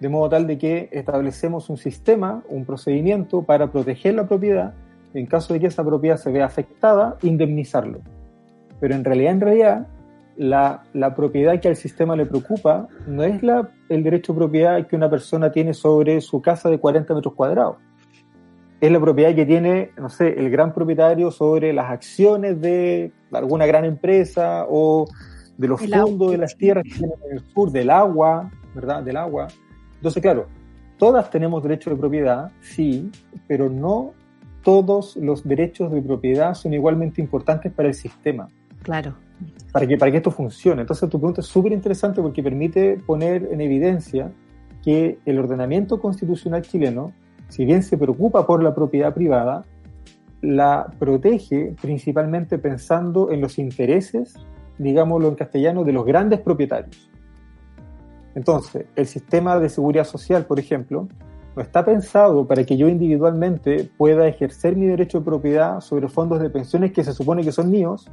de modo tal de que establecemos un sistema, un procedimiento para proteger la propiedad, en caso de que esa propiedad se vea afectada, indemnizarlo. Pero en realidad, en realidad, la, la propiedad que al sistema le preocupa no es la, el derecho de propiedad que una persona tiene sobre su casa de 40 metros cuadrados. Es la propiedad que tiene, no sé, el gran propietario sobre las acciones de alguna gran empresa o de los El agua. fondos de las tierras que tienen en el sur, del agua, ¿verdad? Del agua. Entonces, claro, todas tenemos derecho de propiedad, sí, pero no todos los derechos de propiedad son igualmente importantes para el sistema Claro. Para que, para que esto funcione. Entonces tu pregunta es súper interesante porque permite poner en evidencia que el ordenamiento constitucional chileno, si bien se preocupa por la propiedad privada, la protege principalmente pensando en los intereses, digámoslo en castellano, de los grandes propietarios. Entonces, el sistema de seguridad social, por ejemplo, no está pensado para que yo individualmente pueda ejercer mi derecho de propiedad sobre fondos de pensiones que se supone que son míos,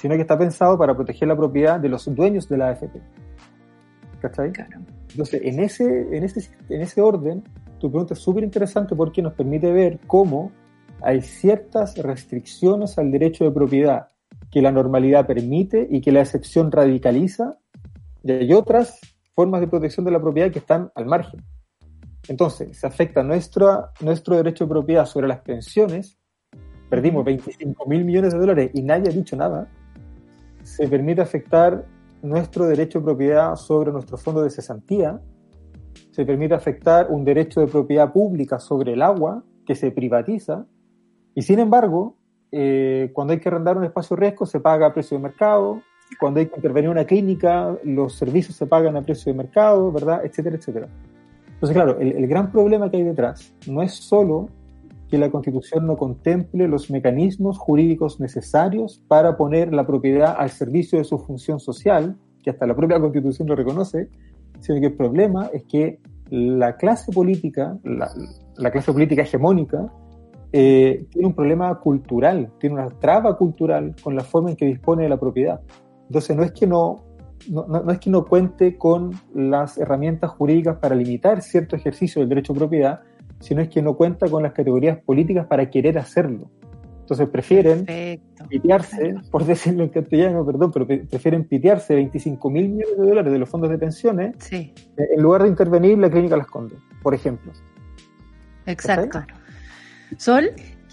sino que está pensado para proteger la propiedad de los dueños de la AFP. ¿Cachai? Entonces, en ese, en, ese, en ese orden, tu pregunta es súper interesante porque nos permite ver cómo hay ciertas restricciones al derecho de propiedad que la normalidad permite y que la excepción radicaliza, y hay otras formas de protección de la propiedad que están al margen. Entonces, se afecta nuestra, nuestro derecho de propiedad sobre las pensiones, perdimos 25 mil millones de dólares y nadie ha dicho nada, se permite afectar nuestro derecho de propiedad sobre nuestro fondo de cesantía, se permite afectar un derecho de propiedad pública sobre el agua que se privatiza, y sin embargo, eh, cuando hay que arrendar un espacio riesgo se paga a precio de mercado, cuando hay que intervenir en una clínica los servicios se pagan a precio de mercado, ¿verdad? Etcétera, etcétera. Entonces, claro, el, el gran problema que hay detrás no es solo que la Constitución no contemple los mecanismos jurídicos necesarios para poner la propiedad al servicio de su función social, que hasta la propia Constitución lo reconoce, sino que el problema es que la clase política, la, la clase política hegemónica, eh, tiene un problema cultural, tiene una traba cultural con la forma en que dispone de la propiedad. Entonces no es que no, no, no- es que no cuente con las herramientas jurídicas para limitar cierto ejercicio del derecho a propiedad, sino es que no cuenta con las categorías políticas para querer hacerlo. Entonces prefieren pitearse, por decirlo en castellano, perdón, pero pre- prefieren pitearse 25 mil millones de dólares de los fondos de pensiones Sí. eh, en lugar de intervenir la clínica Las Condes, por ejemplo. Exacto. Sol.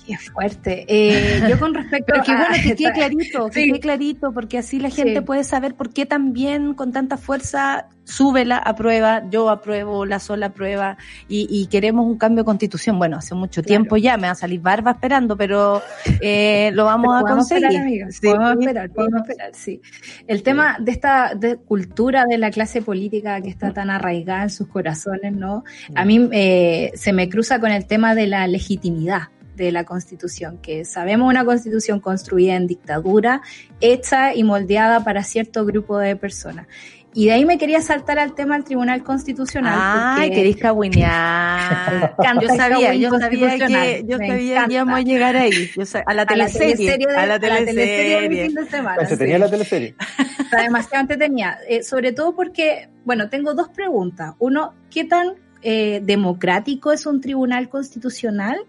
Qué fuerte. Eh, yo con respecto Pero que a- bueno, que quede clarito, que Sí. quede clarito, porque así la gente Sí. puede saber por qué también con tanta fuerza sube la aprueba, yo apruebo, la sola aprueba, y, y queremos un cambio de constitución. Bueno, hace mucho tiempo ya, me va a salir barba esperando, pero eh, lo vamos a Podemos conseguir. Esperar, amiga. Sí. Podemos esperar, podemos esperar, sí. El tema de esta de cultura de la clase política que está tan arraigada en sus corazones, ¿no? A mí eh, se me cruza con el tema de la legitimidad de la constitución, que sabemos una constitución construida en dictadura, hecha y moldeada para cierto grupo de personas. Y de ahí me quería saltar al tema del Tribunal Constitucional. Ay, porque- querés cahuinear. encanta Yo sabía, yo sabía que, yo Me sabía que íbamos a llegar ahí. Yo sa- a la teleserie, de- a la teleserie de mi teleserie. fin de semana, Se sí. tenía la teleserie. Está demasiado entretenida. Eh, sobre todo porque, bueno, tengo dos preguntas. Uno, ¿qué tan eh, democrático es un tribunal constitucional?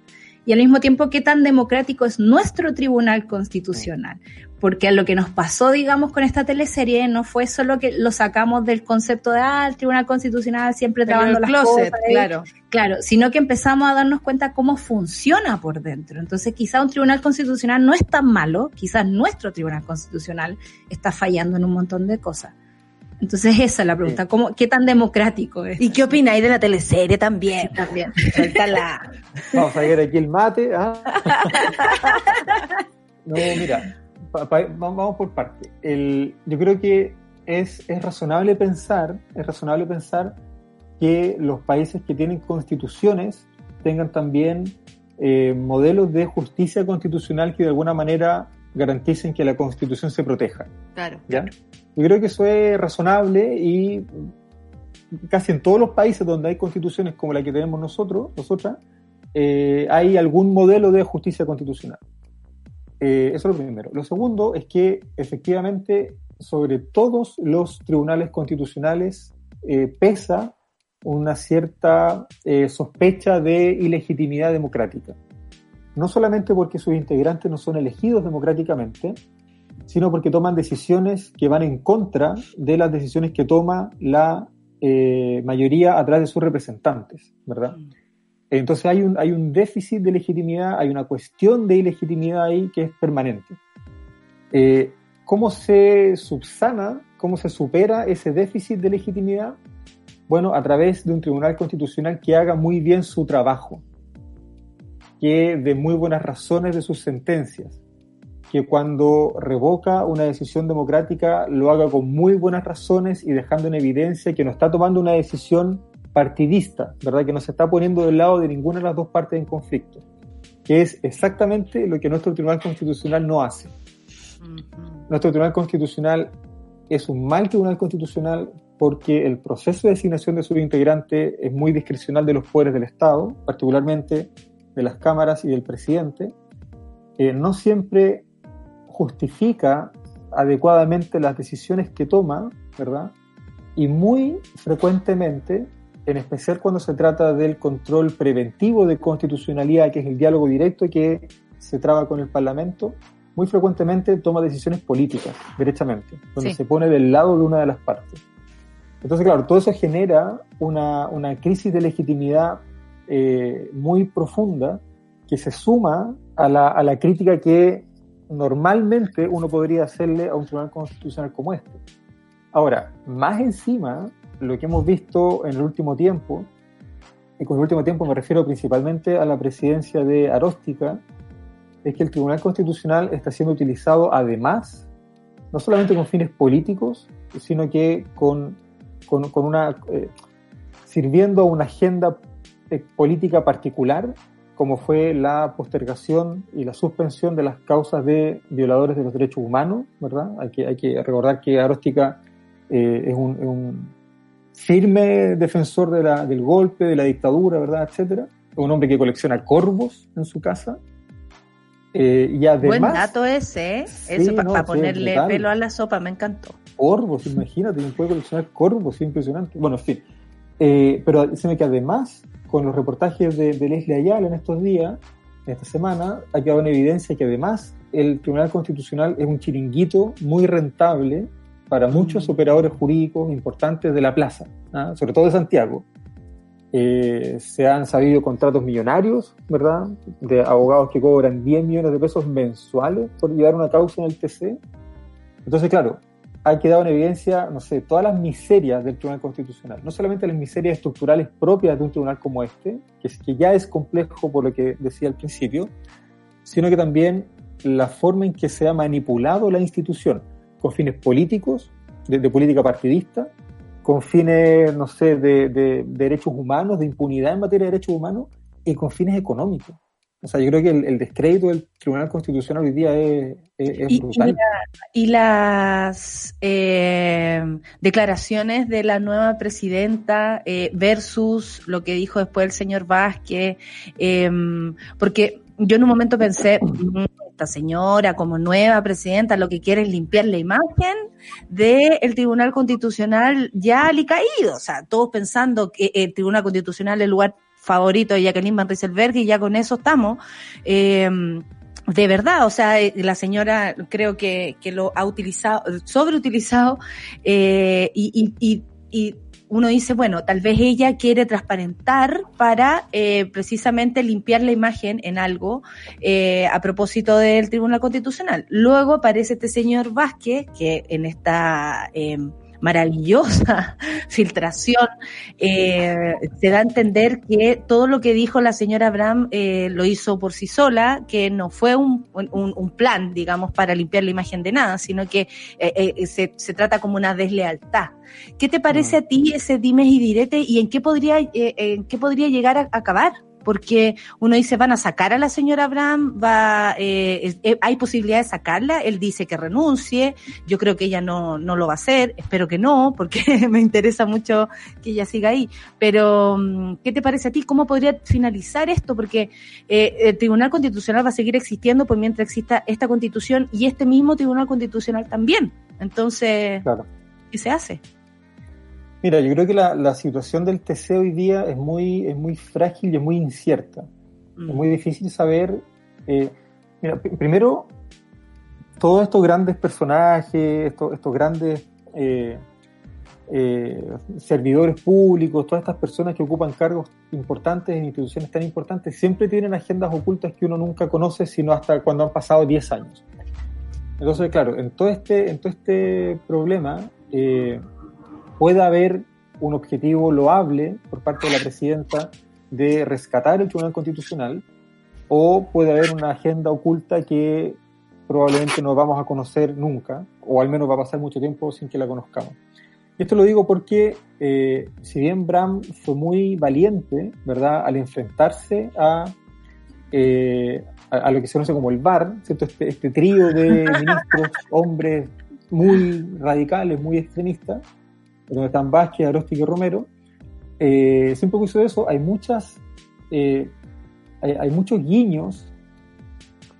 Y al mismo tiempo, ¿qué tan democrático es nuestro tribunal constitucional? Porque lo que nos pasó, digamos, con esta teleserie no fue solo que lo sacamos del concepto de, ah, el tribunal constitucional siempre el las closet, cosas. claro. Claro, sino que empezamos a darnos cuenta cómo funciona por dentro. Entonces, quizá un tribunal constitucional no es tan malo, quizás nuestro tribunal constitucional está fallando en un montón de cosas. Entonces, esa es la pregunta, ¿cómo, ¿qué tan democrático es? ¿Y qué opináis de la teleserie también? También, suéltala. Vamos a ver aquí el mate. ¿ah? No, mira, pa- pa- vamos vamos por parte. El, yo creo que es, es razonable pensar, es razonable pensar que los países que tienen constituciones tengan también eh, modelos de justicia constitucional que de alguna manera garanticen que la constitución se proteja. Claro. ¿ya? Yo creo que eso es razonable y casi en todos los países donde hay constituciones como la que tenemos nosotros, nosotras, eh, hay algún modelo de justicia constitucional. Eh, eso es lo primero. Lo segundo es que efectivamente sobre todos los tribunales constitucionales eh, pesa una cierta sospecha de ilegitimidad democrática. No solamente porque sus integrantes no son elegidos democráticamente, sino porque toman decisiones que van en contra de las decisiones que toma la eh, mayoría a través de sus representantes, ¿verdad? Entonces hay un, hay un déficit de legitimidad, hay una cuestión de ilegitimidad ahí que es permanente. Eh, ¿Cómo se subsana, cómo se supera ese déficit de legitimidad? Bueno, a través de un tribunal constitucional que haga muy bien su trabajo, que dé muy buenas razones de sus sentencias, que cuando revoca una decisión democrática lo haga con muy buenas razones y dejando en evidencia que no está tomando una decisión partidista, ¿verdad? Que no se está poniendo del lado de ninguna de las dos partes en conflicto, que es exactamente lo que nuestro Tribunal Constitucional no hace. Nuestro Tribunal Constitucional es un mal Tribunal Constitucional porque el proceso de designación de sus integrantes es muy discrecional de los poderes del Estado, particularmente de las cámaras y del presidente. Eh, no siempre justifica adecuadamente las decisiones que toma, ¿verdad? Y muy frecuentemente, en especial cuando se trata del control preventivo de constitucionalidad, que es el diálogo directo que se traba con el Parlamento, muy frecuentemente toma decisiones políticas, derechamente, donde Sí. se pone del lado de una de las partes. Entonces, claro, todo eso genera una, una crisis de legitimidad eh, muy profunda que se suma a la, a la crítica que normalmente uno podría hacerle a un tribunal constitucional como este. Ahora, más encima, lo que hemos visto en el último tiempo, y con el último tiempo me refiero principalmente a la presidencia de Aróstica, es que el Tribunal Constitucional está siendo utilizado además, no solamente con fines políticos, sino que con, con, con una, eh, sirviendo a una agenda eh, política particular, como fue la postergación y la suspensión de las causas de violadores de los derechos humanos, ¿verdad? Hay que, hay que recordar que Aróstica eh, es, un, es un firme defensor de la, del golpe, de la dictadura, ¿verdad? Etcétera. Un hombre que colecciona corvos en su casa. Eh, y además, Buen dato ese, ¿eh? Eso para no, sí, ponerle brutal. pelo a la sopa, me encantó. corvos, imagínate, uno puede coleccionar corvos, es impresionante. Bueno, en fin. Eh, pero se que además, con los reportajes de, de Leslie Ayala en estos días, en esta semana, ha quedado en evidencia que además el Tribunal Constitucional es un chiringuito muy rentable para muchos operadores jurídicos importantes de la plaza, ¿ah? sobre todo de Santiago. Eh, se han sabido contratos millonarios, ¿verdad? De abogados que cobran 10 millones de pesos mensuales por llevar una causa en el TC. Entonces, claro, ha quedado en evidencia, no sé, todas las miserias del Tribunal Constitucional. No solamente las miserias estructurales propias de un tribunal como este, que, es, que ya es complejo por lo que decía al principio, sino que también la forma en que se ha manipulado la institución con fines políticos, de, política partidista, con fines, no sé, de derechos humanos, de impunidad en materia de derechos humanos y con fines económicos. O sea, yo creo que el, el descrédito del Tribunal Constitucional hoy día es, es, es Y, brutal. y la- y las eh, declaraciones de la nueva presidenta eh, versus lo que dijo después el señor Vázquez, eh, porque yo en un momento pensé, "Mm, esta señora como nueva presidenta lo que quiere es limpiar la imagen del Tribunal Constitucional ya alicaído, o sea, todos pensando que el Tribunal Constitucional es el lugar favorito de Jacqueline Van Rieselberg y ya con eso estamos. Eh, de verdad, o sea, eh, la señora creo que, que lo ha utilizado, sobreutilizado, eh, y, y, y, uno dice, bueno, tal vez ella quiere transparentar para eh, precisamente limpiar la imagen en algo a propósito del Tribunal Constitucional. Luego aparece este señor Vázquez, que en esta eh, maravillosa filtración eh, se da a entender que todo lo que dijo la señora Abraham eh, lo hizo por sí sola, que no fue un, un, un plan, digamos, para limpiar la imagen de nada, sino que eh, eh, se, se trata como una deslealtad. ¿Qué te parece a ti ese dimes y direte y en qué podría, en qué podría llegar a acabar? Porque uno dice, van a sacar a la señora Abraham, va, eh, eh, hay posibilidad de sacarla, él dice que renuncie, yo creo que ella no, no lo va a hacer, espero que no, porque me interesa mucho que ella siga ahí. Pero, mm, ¿qué te parece a ti? ¿Cómo podría finalizar esto? Porque eh, el Tribunal Constitucional va a seguir existiendo por mientras exista esta constitución y este mismo Tribunal Constitucional también. Entonces, Claro. ¿qué se hace? Mira, yo creo que la, la situación del TC hoy día es muy, es muy frágil y es muy incierta. Es muy difícil saber. eh, mira, primero, todos estos grandes personajes, estos, estos grandes eh, eh, servidores públicos, todas estas personas que ocupan cargos importantes en instituciones tan importantes, siempre tienen agendas ocultas que uno nunca conoce, sino hasta cuando han pasado 10 años. Entonces, claro, en todo este, en todo este problema, eh, puede haber un objetivo loable por parte de la presidenta de rescatar el Tribunal Constitucional o puede haber una agenda oculta que probablemente no vamos a conocer nunca o al menos va a pasar mucho tiempo sin que la conozcamos. Y esto lo digo porque eh, si bien Bram fue muy valiente, ¿verdad?, al enfrentarse a, eh, a, a lo que se conoce como el VAR, ¿cierto? Este, este trío de ministros, hombres muy radicales, muy extremistas, donde están Vázquez, Aróstica y Romero, eh, que hizo eso, hay muchas, eh, hay muchos guiños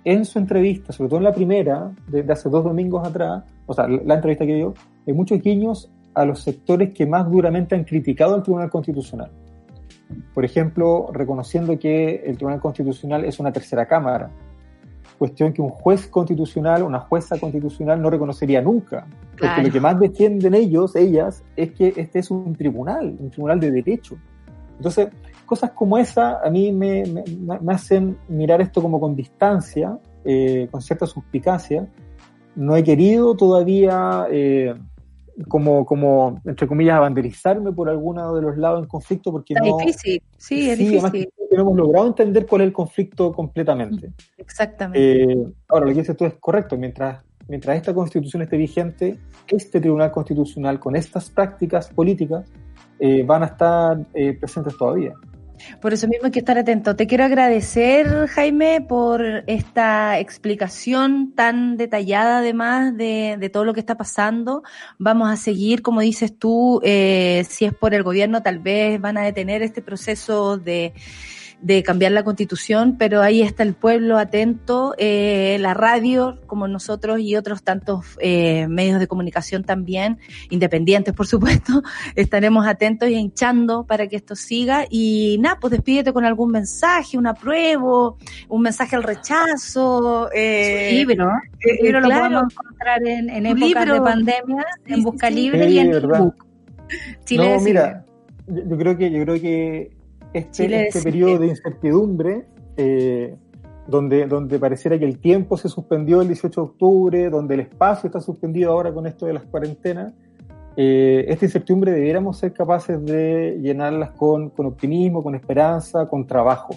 en su entrevista, sobre todo en la primera, de, de hace dos domingos atrás, o sea, la, la entrevista que dio, hay muchos guiños a los sectores que más duramente han criticado al Tribunal Constitucional. Por ejemplo, reconociendo que el Tribunal Constitucional es una tercera cámara, cuestión que un juez constitucional, una jueza constitucional no reconocería nunca. Porque lo que más defienden ellos, ellas, es que este es un tribunal, un tribunal de derecho. Entonces, cosas como esa a mí me, me- me hacen mirar esto como con distancia, eh, con cierta suspicacia. No he querido todavía eh, como, como, entre comillas, abanderizarme por alguno de los lados en conflicto porque Está no... difícil, sí, es Sí, difícil. no hemos logrado entender cuál es el conflicto completamente. Exactamente. Eh, ahora, lo que dices tú es correcto. Mientras, mientras esta constitución esté vigente, este tribunal constitucional con estas prácticas políticas eh, van a estar eh, presentes todavía. Por eso mismo hay que estar atento. Te quiero agradecer, Jaime, por esta explicación tan detallada, además de, de todo lo que está pasando. Vamos a seguir, como dices tú, eh, si es por el gobierno, tal vez van a detener este proceso de, de cambiar la constitución, pero ahí está el pueblo atento, eh, la radio, como nosotros y otros tantos eh, medios de comunicación también, independientes, por supuesto, estaremos atentos y hinchando para que esto siga. Y nada, pues despídete con algún mensaje, un apruebo, un mensaje al rechazo. Eh, libro, eh, el libro lo claro. podemos encontrar en, en épocas libro. de pandemia, en Busca sí. Libre Sí, y en ¿verdad? Chile no, mira, yo, yo creo que yo creo que este, Chile este periodo de incertidumbre, eh, donde, donde pareciera que el tiempo se suspendió el 18 de octubre, donde el espacio está suspendido ahora con esto de las cuarentenas, eh, esta incertidumbre debiéramos ser capaces de llenarlas con, con optimismo, con esperanza, con trabajo.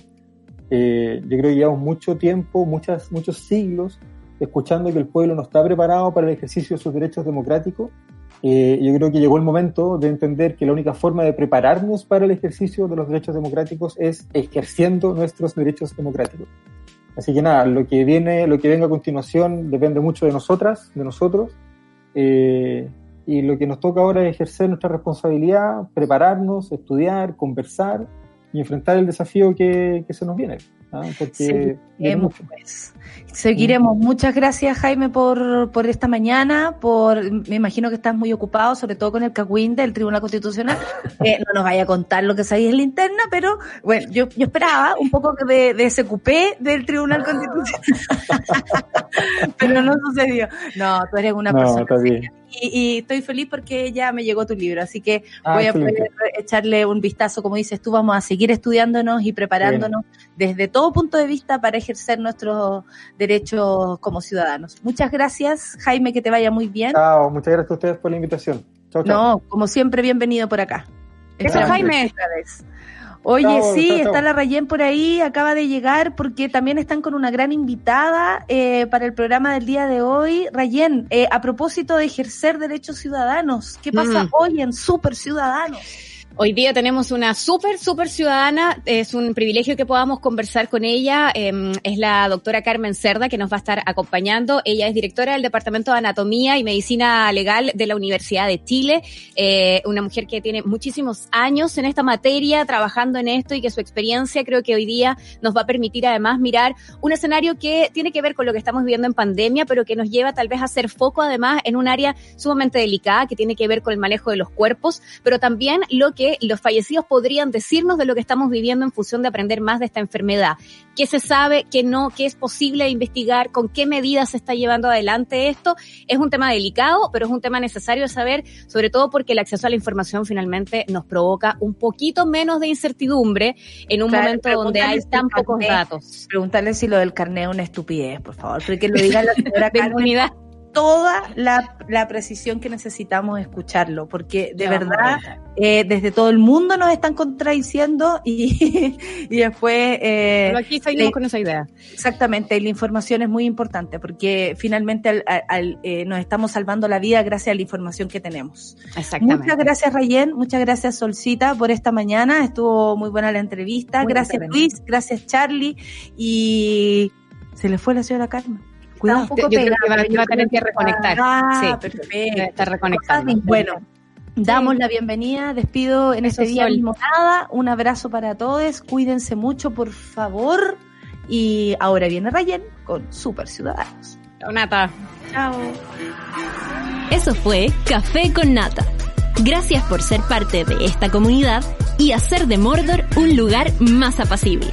Eh, yo creo que llevamos mucho tiempo, muchas, muchos siglos, escuchando que el pueblo no está preparado para el ejercicio de sus derechos democráticos. Eh, yo creo que llegó el momento de entender que la única forma de prepararnos para el ejercicio de los derechos democráticos es ejerciendo nuestros derechos democráticos. Así que nada, lo que viene, lo que venga a continuación depende mucho de nosotras, de nosotros. Eh, y lo que nos toca ahora es ejercer nuestra responsabilidad, prepararnos, estudiar, conversar y enfrentar el desafío que, que se nos viene. ¿Ah? Porque Seguiremos, pues. Seguiremos. Muchas gracias, Jaime, por, por esta mañana. Por, me imagino que estás muy ocupado, sobre todo con el CACUIN del Tribunal Constitucional. Eh, no nos vaya a contar lo que sabéis en la interna, pero bueno, yo, yo esperaba un poco que de, de SQP del Tribunal Constitucional. pero no sucedió. No, tú eres una No, persona bien. y, y estoy feliz porque ya me llegó tu libro, así que Ah, voy a poder echarle un vistazo, como dices tú, vamos a seguir estudiándonos y preparándonos desde todo punto de vista para ejercer nuestros derechos como ciudadanos. Muchas gracias, Jaime, que te vaya muy bien. Chao, muchas gracias a ustedes por la invitación. Chao, chao. No, como siempre, bienvenido por acá. Eso, Jaime. Oye, Chao, sí, chao, chao. está la Rayén por ahí, acaba de llegar porque también están con una gran invitada eh, para el programa del día de hoy. Rayén, eh, a propósito de ejercer derechos ciudadanos, ¿qué pasa Mm. hoy en Super Ciudadanos? Hoy día tenemos una súper, súper ciudadana. Es un privilegio que podamos conversar con ella. Eh, es la doctora Carmen Cerda que nos va a estar acompañando. Ella es directora del Departamento de Anatomía y Medicina Legal de la Universidad de Chile. Eh, una mujer que tiene muchísimos años en esta materia, trabajando en esto y que su experiencia creo que hoy día nos va a permitir además mirar un escenario que tiene que ver con lo que estamos viviendo en pandemia, pero que nos lleva tal vez a hacer foco además en un área sumamente delicada que tiene que ver con el manejo de los cuerpos, pero también lo que los fallecidos podrían decirnos de lo que estamos viviendo en función de aprender más de esta enfermedad. ¿Qué se sabe, qué no, qué es posible investigar, con qué medidas se está llevando adelante esto? Es un tema delicado, pero es un tema necesario de saber, sobre todo porque el acceso a la información finalmente nos provoca un poquito menos de incertidumbre en un Claro, momento donde hay tan pocos datos. Preguntarle si lo del carnet es una estupidez, por favor, pero que lo diga la señora De toda la, la precisión que necesitamos escucharlo, porque de verdad eh, desde todo el mundo nos están contradiciendo y, y después... eh, Pero aquí seguimos le- con esa idea. Exactamente, y la información es muy importante porque finalmente al- al- al, eh, nos estamos salvando la vida gracias a la información que tenemos. Exactamente. Muchas gracias Rayen, muchas gracias Solcita por esta mañana, estuvo muy buena la entrevista, Muy gracias. Luis, gracias Charlie y se le fue la señora Carmen. Cuidado, Yo creo que va, que va a tener que reconectar. Ah, sí, perfecto. estar reconectando. Bueno, damos la bienvenida, despido en Eso, este día Sol. mismo nada, un abrazo para todos, cuídense mucho por favor y ahora viene Rayen con Super Ciudadanos. Chao, Nata. Chao. Eso fue Café con Nata. Gracias por ser parte de esta comunidad y hacer de Mordor un lugar más apacible.